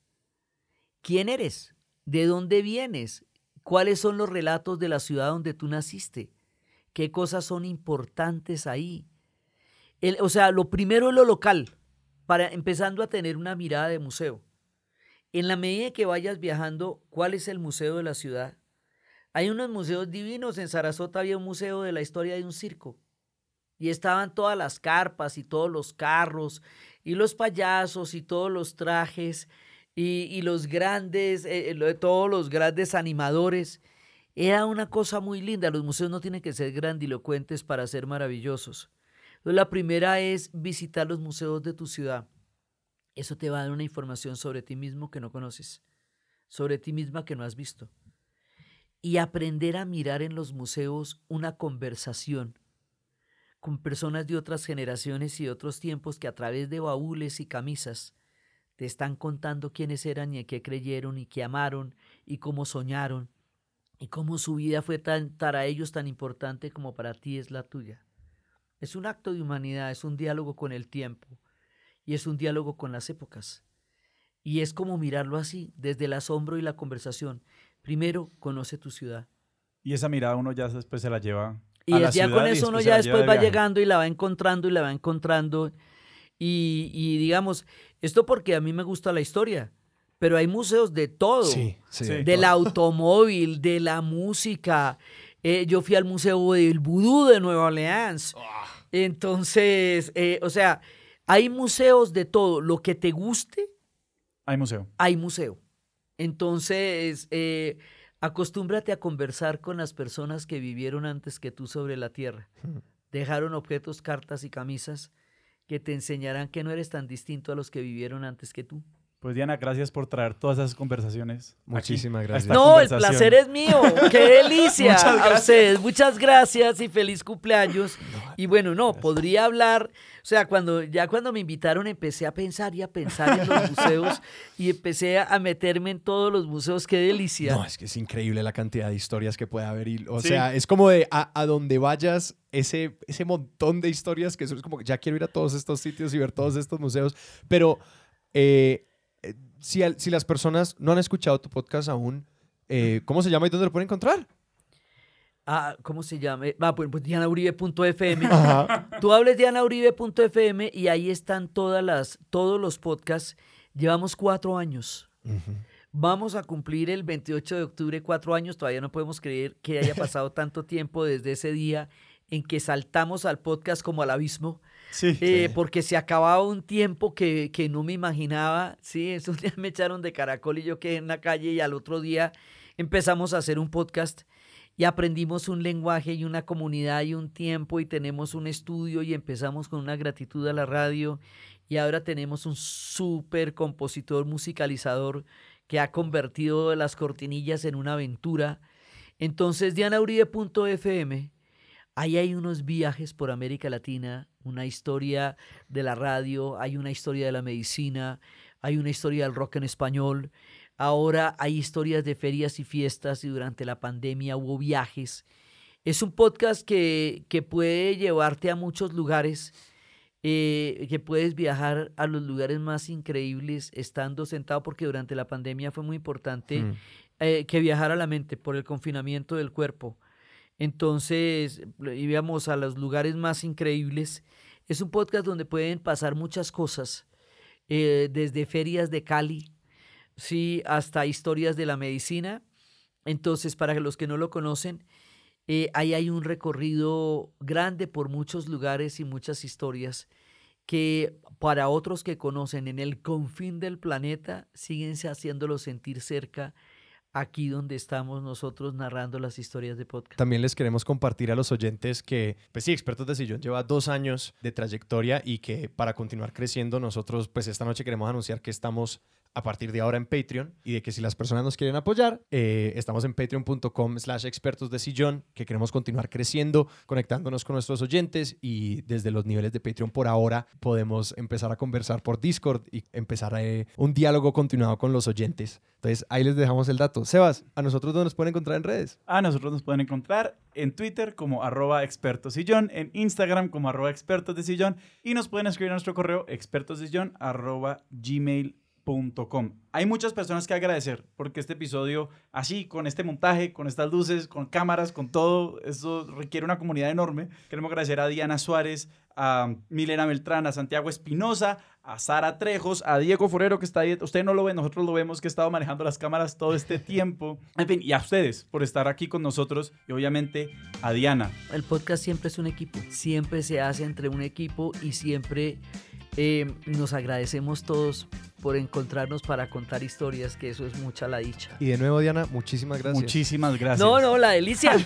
Speaker 3: quién eres, de dónde vienes, cuáles son los relatos de la ciudad donde tú naciste, qué cosas son importantes ahí. o sea, lo primero es lo local, para empezando a tener una mirada de museo. En la medida que vayas viajando, ¿cuál es el museo de la ciudad? Hay unos museos divinos. En Sarasota había un museo de la historia de un circo. Y estaban todas las carpas y todos los carros y los payasos y todos los trajes y, los grandes, eh, eh, todos los grandes animadores. Era una cosa muy linda. Los museos no tienen que ser grandilocuentes para ser maravillosos. La primera es visitar los museos de tu ciudad. Eso te va a dar una información sobre ti mismo que no conoces, sobre ti misma que no has visto. Y aprender a mirar en los museos una conversación con personas de otras generaciones y otros tiempos que a través de baúles y camisas te están contando quiénes eran y en qué creyeron y qué amaron y cómo soñaron y cómo su vida fue tan, para ellos tan importante como para ti es la tuya. Es un acto de humanidad, es un diálogo con el tiempo y es un diálogo con las épocas. Y es como mirarlo así, desde el asombro y la conversación. Primero, conoce tu ciudad.
Speaker 2: Y esa mirada uno ya después se la lleva.
Speaker 3: Y a ya con eso uno ya después va llegando y la va encontrando y la va encontrando. Y, digamos, esto porque a mí me gusta la historia, pero hay museos de todo, sí, del automóvil, de la música. Eh, yo fui al Museo del Vudú de Nueva Orleans. Ah. Entonces, eh, o sea, hay museos de todo. Lo que te guste.
Speaker 2: Hay museo.
Speaker 3: Hay museo. Entonces, eh, acostúmbrate a conversar con las personas que vivieron antes que tú sobre la tierra. Dejaron objetos, cartas y camisas que te enseñarán que no eres tan distinto a los que vivieron antes que tú.
Speaker 2: Pues Diana, gracias por traer todas esas conversaciones.
Speaker 1: Muchísimas gracias.
Speaker 3: No, el placer es mío. [laughs] ¡Qué delicia! a ustedes, muchas gracias y feliz cumpleaños. y bueno, no, podría hablar, o sea, cuando ya cuando me invitaron empecé a pensar y a pensar en los museos y empecé a meterme en todos los museos. ¡Qué delicia!
Speaker 1: No, es que es increíble la cantidad de historias que puede haber. Y, o sea, es como de a, a, donde vayas, ese, ese montón de historias que es como que ya quiero ir a todos estos sitios y ver todos estos museos. Pero... Eh, si, si las personas no han escuchado tu podcast aún, eh, ¿cómo se llama y dónde lo pueden encontrar?
Speaker 3: Ah, ¿cómo se llama? Ah, pues, pues dianauribe.fm. Tú hables dianauribe.fm y ahí están todas las, todos los podcasts. Llevamos cuatro años. Vamos a cumplir el 28 de octubre cuatro años. Todavía no podemos creer que haya pasado [laughs] tanto tiempo desde ese día en que saltamos al podcast como al abismo. Eh, porque se acababa un tiempo que, no me imaginaba. Sí, [laughs] esos días me echaron de caracol y yo quedé en la calle y al otro día empezamos a hacer un podcast y aprendimos un lenguaje y una comunidad y un tiempo y tenemos un estudio y empezamos con una gratitud a la radio y ahora tenemos un súper compositor musicalizador que ha convertido las cortinillas en una aventura. Entonces, dianauribe.fm, ahí hay unos viajes por América Latina una historia de la radio, hay una historia de la medicina, hay una historia del rock en español, ahora hay historias de ferias y fiestas y durante la pandemia hubo viajes. Es un podcast que, que puede llevarte a muchos lugares, eh, que puedes viajar a los lugares más increíbles estando sentado, porque durante la pandemia fue muy importante mm. eh, que viajara la mente por el confinamiento del cuerpo. Entonces íbamos a los lugares más increíbles. Es un podcast donde pueden pasar muchas cosas, eh, desde ferias de Cali, sí, hasta historias de la medicina. Entonces, para los que no lo conocen, eh, ahí hay un recorrido grande por muchos lugares y muchas historias que para otros que conocen en el confín del planeta, siguen haciéndolo sentir cerca aquí donde estamos nosotros narrando las historias de podcast.
Speaker 1: También les queremos compartir a los oyentes que, pues sí, Expertos de Sillón lleva dos años de trayectoria y que para continuar creciendo nosotros, pues esta noche queremos anunciar que estamos a partir de ahora en Patreon y de que si las personas nos quieren apoyar, eh, estamos en patreon.com slash expertos sillón, que queremos continuar creciendo, conectándonos con nuestros oyentes y desde los niveles de Patreon por ahora podemos empezar a conversar por Discord y empezar eh, un diálogo continuado con los oyentes. Entonces ahí les dejamos el dato. Sebas, ¿a nosotros dónde nos pueden encontrar en redes?
Speaker 2: A nosotros nos pueden encontrar en Twitter como arroba expertosillón, en Instagram como arroba expertos de sillón y nos pueden escribir a nuestro correo expertosillón arroba Hay muchas personas que agradecer porque este episodio, así, con este montaje, con estas luces, con cámaras, con todo, eso requiere una comunidad enorme. Queremos agradecer a Diana Suárez, a Milena Beltrán, a Santiago Espinosa, a Sara Trejos, a Diego Forero que está ahí. Usted no lo ve, nosotros lo vemos que ha estado manejando las cámaras todo este [laughs] tiempo. En fin, y a ustedes por estar aquí con nosotros y obviamente a Diana.
Speaker 3: El podcast siempre es un equipo, siempre se hace entre un equipo y siempre eh, nos agradecemos todos por encontrarnos para contar historias, que eso es mucha la dicha.
Speaker 1: Y de nuevo, Diana, muchísimas gracias.
Speaker 2: Muchísimas gracias.
Speaker 3: No, no, la delicia.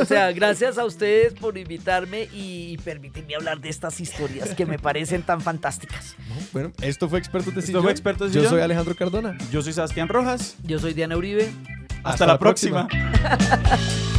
Speaker 3: o sea, gracias a ustedes por invitarme y permitirme hablar de estas historias que me parecen tan fantásticas.
Speaker 1: Bueno, esto fue Expertos de
Speaker 2: Esto
Speaker 1: Sillón.
Speaker 2: fue Expertos de
Speaker 1: Yo soy Alejandro Cardona.
Speaker 2: Yo soy Sebastián Rojas.
Speaker 3: Yo soy Diana Uribe.
Speaker 2: Hasta, la próxima. [laughs]